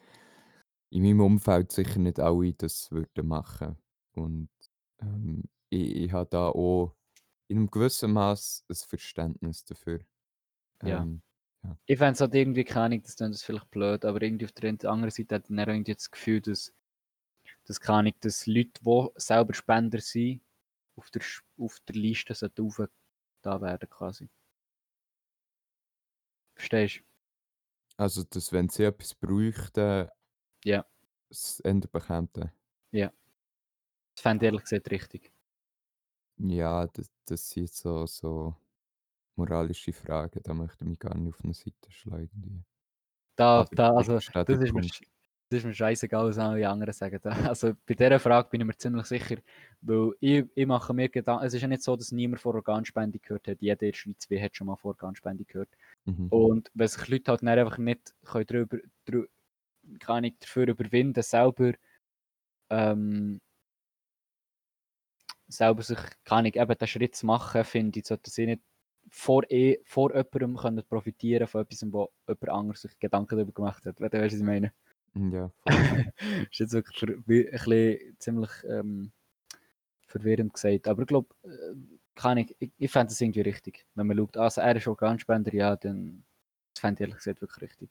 in meinem Umfeld sicher nicht alle das würden machen. Und ähm, ich, ich habe da auch in einem gewissen Maß ein Verständnis dafür. Ja. Ähm, ja. Ich fände es halt irgendwie keine Ahnung, das vielleicht blöd, aber irgendwie auf der anderen Seite hat man irgendwie das Gefühl, dass, dass keine Ahnung, dass Leute, die selber Spender sind, auf der, auf der Liste sollten da werden quasi. Verstehst du? Also, dass wenn sie etwas bräuchten, Ja. es Ende bekämen. Ja. Das fände ich ehrlich gesagt richtig. Ja, das, das sind so, so moralische Fragen, da möchte ich mich gar nicht auf eine Seite schlagen. Da, Aber da, ich also, verstehe das den ist, mir, Punkt. das ist mir scheißegal, was alle anderen sagen. Da, <laughs> also bei dieser Frage bin ich mir ziemlich sicher, weil ich, ich mache mir Gedanken, es ist ja nicht so, dass niemand vor Organspende gehört hat. Jeder in der Schweiz wie hat schon mal vor Organspende gehört. Mhm. Und wenn sich Leute halt dann einfach nicht können drüber, drüber, kann ich dafür überwinden, selber ähm, selber sich, kann ich eben den Schritt zu machen, finde ich, sollte sie nicht vor, eh, vor jemandem können profitieren von etwas, wo jemand anderes sich Gedanken darüber gemacht hat. Weißt du, was ich meine? Ja, voll. das <laughs> ist jetzt wirklich ein bisschen ziemlich ähm, verwirrend gesagt. Aber ich glaube, äh, kann ich, ich, ich fände es irgendwie richtig. Wenn man schaut, also er ist Organspender, ja, dann das fände ich ehrlich gesagt wirklich richtig.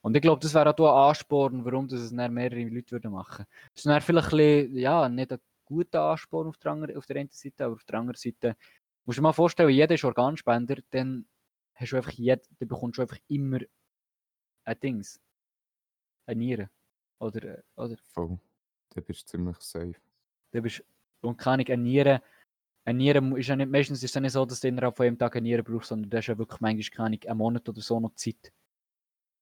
Und ich glaube, das wäre auch ein Ansporn, warum das es dann mehrere Leute würden machen. Das ist dann vielleicht ein bisschen, ja, nicht ein guter Ansporn auf der, anderen, auf der einen Seite, aber auf der anderen Seite musst du dir mal vorstellen, jeder ist Organspender, dann hast du einfach jed, dann bekommst du einfach immer ein Dings. Eine Niere. Oder, äh, oder voll. Da bist du ziemlich safe. du bist, und kann ich eine Niere, eine Niere ist ja nicht, meistens ist es ja nicht so, dass du innerhalb von einem Tag eine Niere brauchst, sondern du hast ja wirklich manchmal keine Ahnung, einen Monat oder so noch Zeit.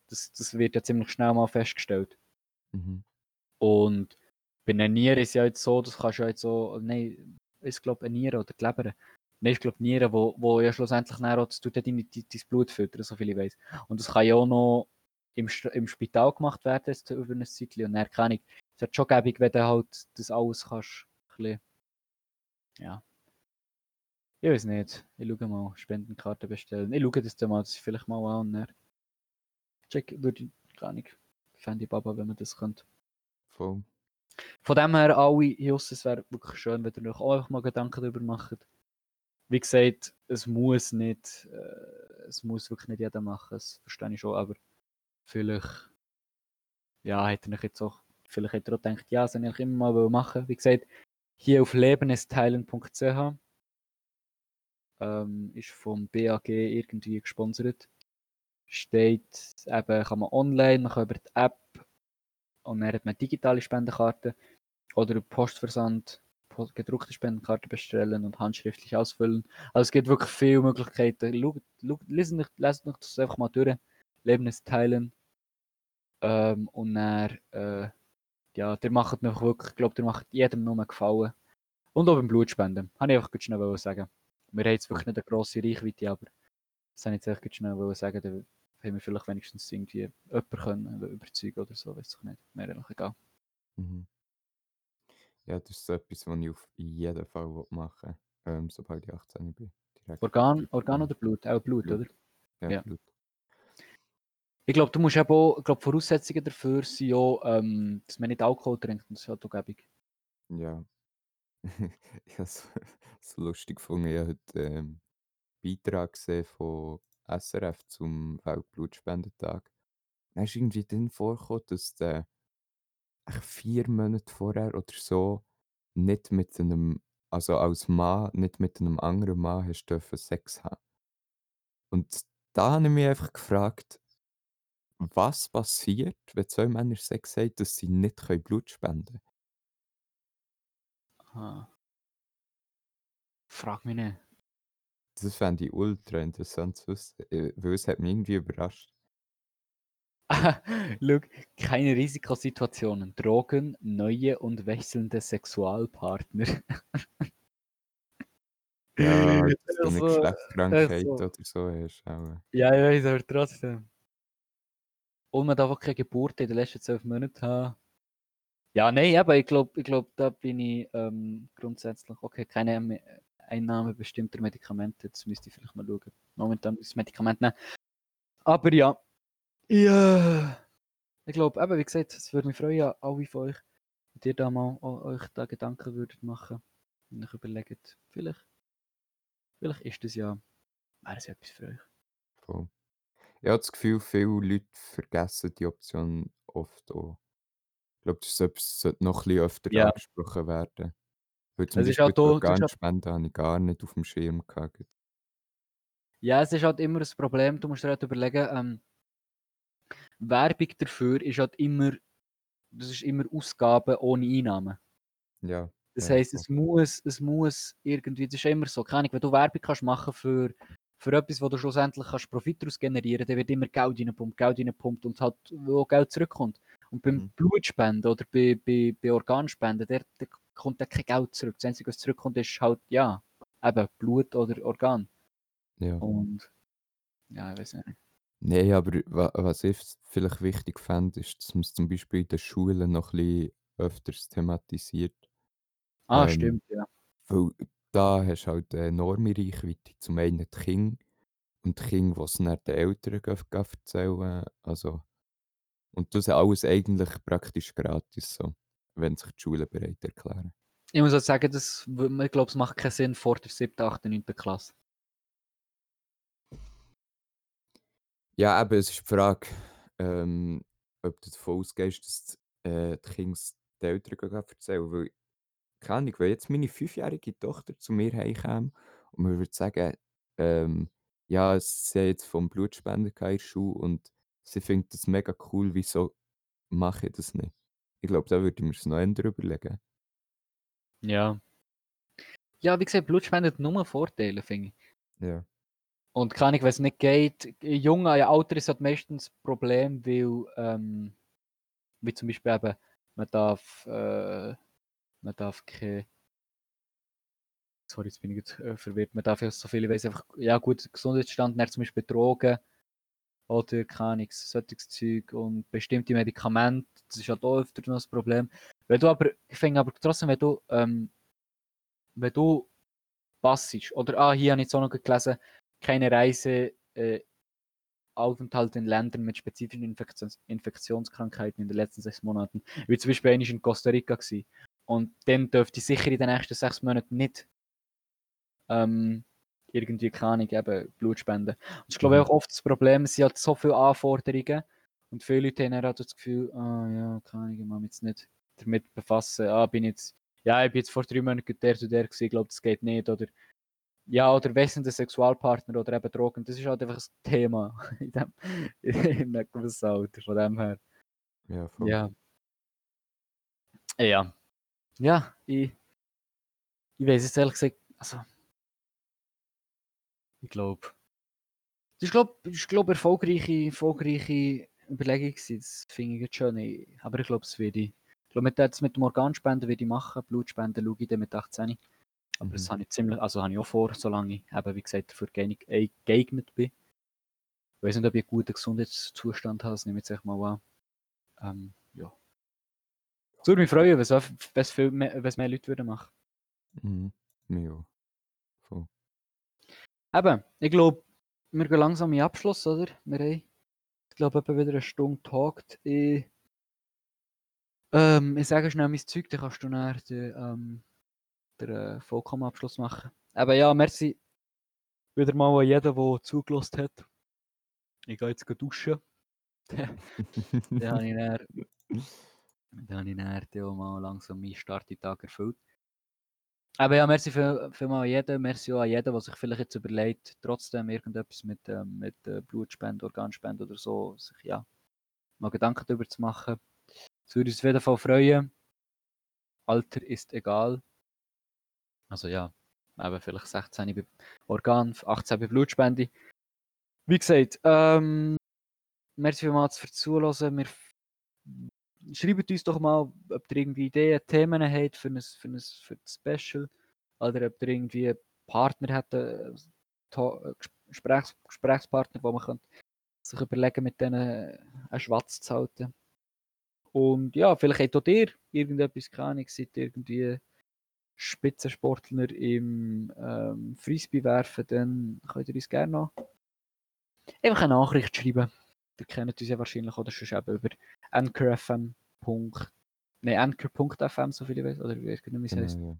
Das, das wird ja ziemlich schnell mal festgestellt. Mhm. Und bei einer Niere ist ja jetzt so, das kannst du ja jetzt so, nein, ich glaube eine Niere oder die Leber. Nein, ich glaube Niere, wo, wo ja schlussendlich dann auch, das tut ja dein, dein, Blut füttern, so viel ich weiß. Und das kann ja auch noch im, im Spital gemacht werden, jetzt über eine Zeit. Und dann kann ich, es wird schon gäbig, wenn du halt das alles kannst, bisschen, ja. Ich weiß nicht. Ich schaue mal, Spendenkarte bestellen. Ich schaue das dann mal, das vielleicht mal an. Dann check, würde ich gar nicht. Fände ich Baba, wenn man das könnte. Voll. Von dem her, alle Jus, es wäre wirklich schön, wenn ihr euch auch einfach mal Gedanken darüber macht. Wie gesagt, es muss nicht, äh, es muss wirklich nicht jeder machen, das verstehe ich schon, aber vielleicht, ja, hätte ich jetzt auch, vielleicht hätte er auch gedacht, ja, das soll ich immer mal machen. Wie gesagt, hier auf lebenesteilen.ch ähm, ist vom BAG irgendwie gesponsert. Steht eben, kann man online, man kann über die App und dann hat man digitale Spendenkarte oder Postversand, gedruckte Spendenkarte bestellen und handschriftlich ausfüllen. Also es gibt wirklich viele Möglichkeiten. Schaut, schaut, lesen, lest euch das einfach mal durch. Leben ist teilen. Ähm, und dann, äh, ja, der macht noch wirklich, ich glaube, der macht jedem nur Gefallen. Und auch beim Blutspenden. Habe ich einfach ganz schnell sagen. Wir haben jetzt wirklich nicht eine grosse Reichweite, aber das habe ich jetzt echt schnell sagen. Da haben wir vielleicht wenigstens irgendwie jemanden können überzeugen oder so, weiß ich nicht. Mir eigentlich egal. Mhm. Ja, das ist so etwas, was ich auf jeden Fall machen will, ähm, sobald ich 18 bin. Direkt Organ, Organ oder Blut? Auch Blut, Blut. oder? Ja, ja. Blut. Ich glaube, du musst eben auch, ich glaube, Voraussetzungen dafür sind ja, ähm, dass man nicht Alkohol trinkt. Das ist halt auch gäbig. Ja. <laughs> ich habe es so lustig gefunden. Ich habe heute ähm, Beitrag gesehen von SRF zum Weltblutspendetag. Dann ist irgendwie drin vorgekommen, dass der vier Monate vorher oder so nicht mit einem, also als Mann, nicht mit einem anderen Mann hast Sex haben. Und da habe ich mich einfach gefragt, was passiert, wenn zwei Männer Sex haben, dass sie nicht Blut spenden können. Aha. Frag mich nicht. Das fände ich ultra interessant zu wissen, äh, weil es hat mich irgendwie überrascht. <laughs> Schau, keine Risikosituationen, Drogen, neue und wechselnde Sexualpartner. <laughs> Ja, <laughs> halt so eine Also, Geschlechtskrankheit also. oder so hast. Auch. Ja, ich weiß, aber trotzdem. Und man darf auch keine Geburt in den letzten zwölf Monaten haben. Ja, nein, aber ich glaube, ich glaub, da bin ich ähm, grundsätzlich, okay, keine Einnahme bestimmter Medikamente, jetzt müsste ich vielleicht mal schauen. Momentan das Medikament nehmen. Aber ja, ja, ich glaube, eben, wie gesagt, es würde mich freuen, alle von euch, wenn ihr da mal euch da Gedanken würdet machen und euch überlegt, vielleicht, vielleicht ist das ja, wäre es etwas für euch. Voll. Ich habe das Gefühl, viele Leute vergessen die Option oft auch. Ich glaube, das ist etwas, das noch ein bisschen öfter Ja. angesprochen werden. Weil zum Es ist Beispiel halt die auch- das ist halt- Organspende habe ich gar nicht auf dem Schirm gehabt. Ja, es ist halt immer das Problem, du musst dir halt überlegen, ähm, Werbung dafür ist halt immer, das ist immer Ausgaben ohne Einnahmen. Ja. Das ja, heisst, voll. es muss, es muss irgendwie, das ist immer so, keine Ahnung, wenn du Werbung kannst machen für, für etwas, wo du schlussendlich kannst Profit daraus generieren, dann wird immer Geld reinpumpt, Geld reinpumpt und halt, wo Geld zurückkommt. Und beim Mhm. Blutspenden oder bei, bei, bei Organspenden, der, der kommt dann kein Geld zurück. Das Einzige, was zurückkommt, ist halt, ja, eben Blut oder Organ. Ja. Und, ja, ich weiß nicht. Nein, aber wa was ich vielleicht wichtig fände, ist, dass man es zum Beispiel in den Schulen noch ein bisschen öfters thematisiert. Ah, Ähm, stimmt, ja. Weil da hast du halt eine enorme Reichweite. Zum einen die Kinder und die Kinder, die es dann den Eltern erzählen. Also, und das alles eigentlich praktisch gratis, so, wenn sich die Schulen bereit erklären. Ich muss auch sagen, das, ich glaube, es macht keinen Sinn vor der 7., 8., 9. Klasse. Ja, eben, es ist die Frage, ähm, ob du davon ausgehst, dass äh, die Kinder den Eltern gehen erzählen. Weil, keine Ahnung, wenn jetzt meine fünfjährige Tochter zu mir heimkäme und mir würde sagen, ähm, ja, sie hat jetzt vom Blutspender in der Schule und sie findet das mega cool, wieso mache ich das nicht? Ich glaube, da würde ich mir es noch ändern überlegen. Ja. Ja, wie gesagt, Blutspende hat nur Vorteile, finde ich. Ja. Und kann ich, wenn es nicht geht, jung, ja, Alter ist halt meistens das Problem, weil, ähm, wie zum Beispiel eben, man darf, äh, man darf keine, sorry, jetzt bin ich jetzt äh, verwirrt, man darf ja so viele Weise einfach, ja gut, Gesundheitsstand, dann zum Beispiel Drogen oder keine Ahnung, solches Zeug und bestimmte Medikamente, das ist halt auch öfter noch das Problem. Wenn du aber, ich finde aber trotzdem, wenn du, ähm, wenn du passisch, oder, ah, hier habe ich jetzt auch noch gelesen, keine Reise, äh, Aufenthalt in Ländern mit spezifischen Infektions Infektionskrankheiten in den letzten sechs Monaten. Wie zum Beispiel einmal in Costa Rica gewesen. Und dann dürfte sicher in den nächsten sechs Monaten nicht ähm, irgendwie, keine Ahnung, eben Blut spenden. Und ich glaube Mhm. auch oft das Problem, es sind halt so viele Anforderungen und viele Leute haben dann halt das Gefühl, ah ja, keine Ahnung, ich muss mich jetzt nicht damit befassen, ah, bin jetzt, ja, ich bin jetzt vor drei Monaten der zu der gewesen, ich glaube, das geht nicht, oder ja, oder wechselnde Sexualpartner oder eben Drogen, das ist halt einfach ein Thema <laughs> in dem, <laughs> in einem gewissen Alter, von dem her. Ja, voll. Ja. Ja. Ja, ich, ich weiß jetzt ehrlich gesagt, also, ich glaube, das ist, glaube ich, glaub, erfolgreiche, erfolgreiche Überlegung gewesen, das finde ich jetzt schon, ich, aber ich glaube, es werde ich, ich glaube, mit, jetzt mit dem Organspenden werde ich machen, Blutspenden schaue ich dann mit 18. Aber das Mhm. habe ich ziemlich, also habe ich auch vor, solange ich eben, wie gesagt, dafür geeignet, äh, geeignet bin. Ich weiß nicht, ob ich einen guten Gesundheitszustand habe, das nehme ich jetzt echt mal an. Ähm, ja. Es würde mich freuen, wenn es mehr, Leute würden machen. Mhm. Voll. Eben, ich glaube, wir gehen langsam in Abschluss, oder? Wir haben, ich glaube, etwa wieder eine Stunde talkt. Ich, ähm, ich sage schnell mein Zeug, dann kannst du nachher den, ähm, den äh, Vollkommenabschluss machen. Aber ja, merci wieder mal an jeden, der zugelassen hat. Ich gehe jetzt duschen. <laughs> dann habe ich dann, dann habe ich dann mal langsam meinen Start in den Tag erfüllt. Aber ja, merci viel, vielmal an jeden. Merci auch an jeden, der sich vielleicht jetzt überlegt, trotzdem irgendetwas mit, ähm, mit äh, Blutspende, Organspende oder so, sich ja mal Gedanken darüber zu machen. Es würde uns auf jeden Fall freuen. Alter ist egal. Also ja, eben vielleicht 16 bei Organ, 18 bei Blutspende. Wie gesagt, ähm, merci vielmals fürs Zuhören. Wir schreibt uns doch mal, ob ihr irgendwie Ideen, Themen habt für ein, für ein, für das Special. Oder ob ihr irgendwie Partner habt, äh, äh, Ges- Gesprächs, Gesprächspartner, wo man sich überlegen mit denen einen Schwatz zu halten. Und ja, vielleicht habt auch ihr irgendetwas, keine Ahnung, seid irgendwie Spitzensportler im ähm, Frisbee werfen, dann könnt ihr uns gerne noch einfach eine Nachricht schreiben. Ihr kennt uns ja wahrscheinlich oder schon eben über anchor.fm. Nein, anchor.fm, so viel ich weiß, oder wie es Genau, heisst. ja.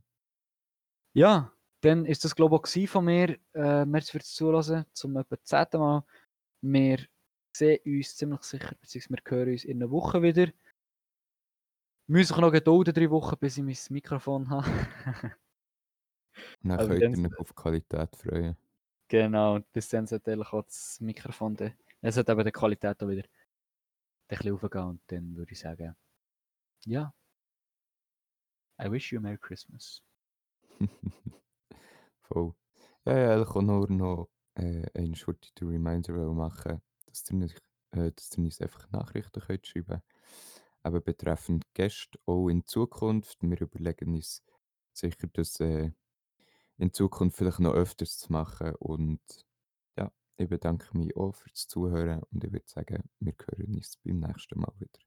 Ja, dann ist das glaube ich auch gewesen von mir. Äh, merci fürs Zuhören. Zum etwa zehnten Mal. Wir sehen uns ziemlich sicher, beziehungsweise wir hören uns in einer Woche wieder. Müssen sich noch gedulden, drei Wochen, bis ich mein Mikrofon <laughs> habe. Dann Also könnt ihr euch auf Qualität freuen. genau, bis dann sollte eigentlich auch das Mikrofon, dann- es sollte eben die Qualität auch wieder ein bisschen aufgehen und dann würde ich sagen, ja, I wish you a Merry Christmas. <laughs> Voll. Ja, ja, ich kann nur noch äh, einen shorten Reminder machen, dass ihr, nicht, äh, dass ihr uns einfach Nachrichten könnt schreiben aber betreffend Gäste auch in Zukunft. Wir überlegen uns sicher, das äh, in Zukunft vielleicht noch öfters zu machen. Und ich bedanke mich auch fürs Zuhören und ich würde sagen, wir hören uns beim nächsten Mal wieder.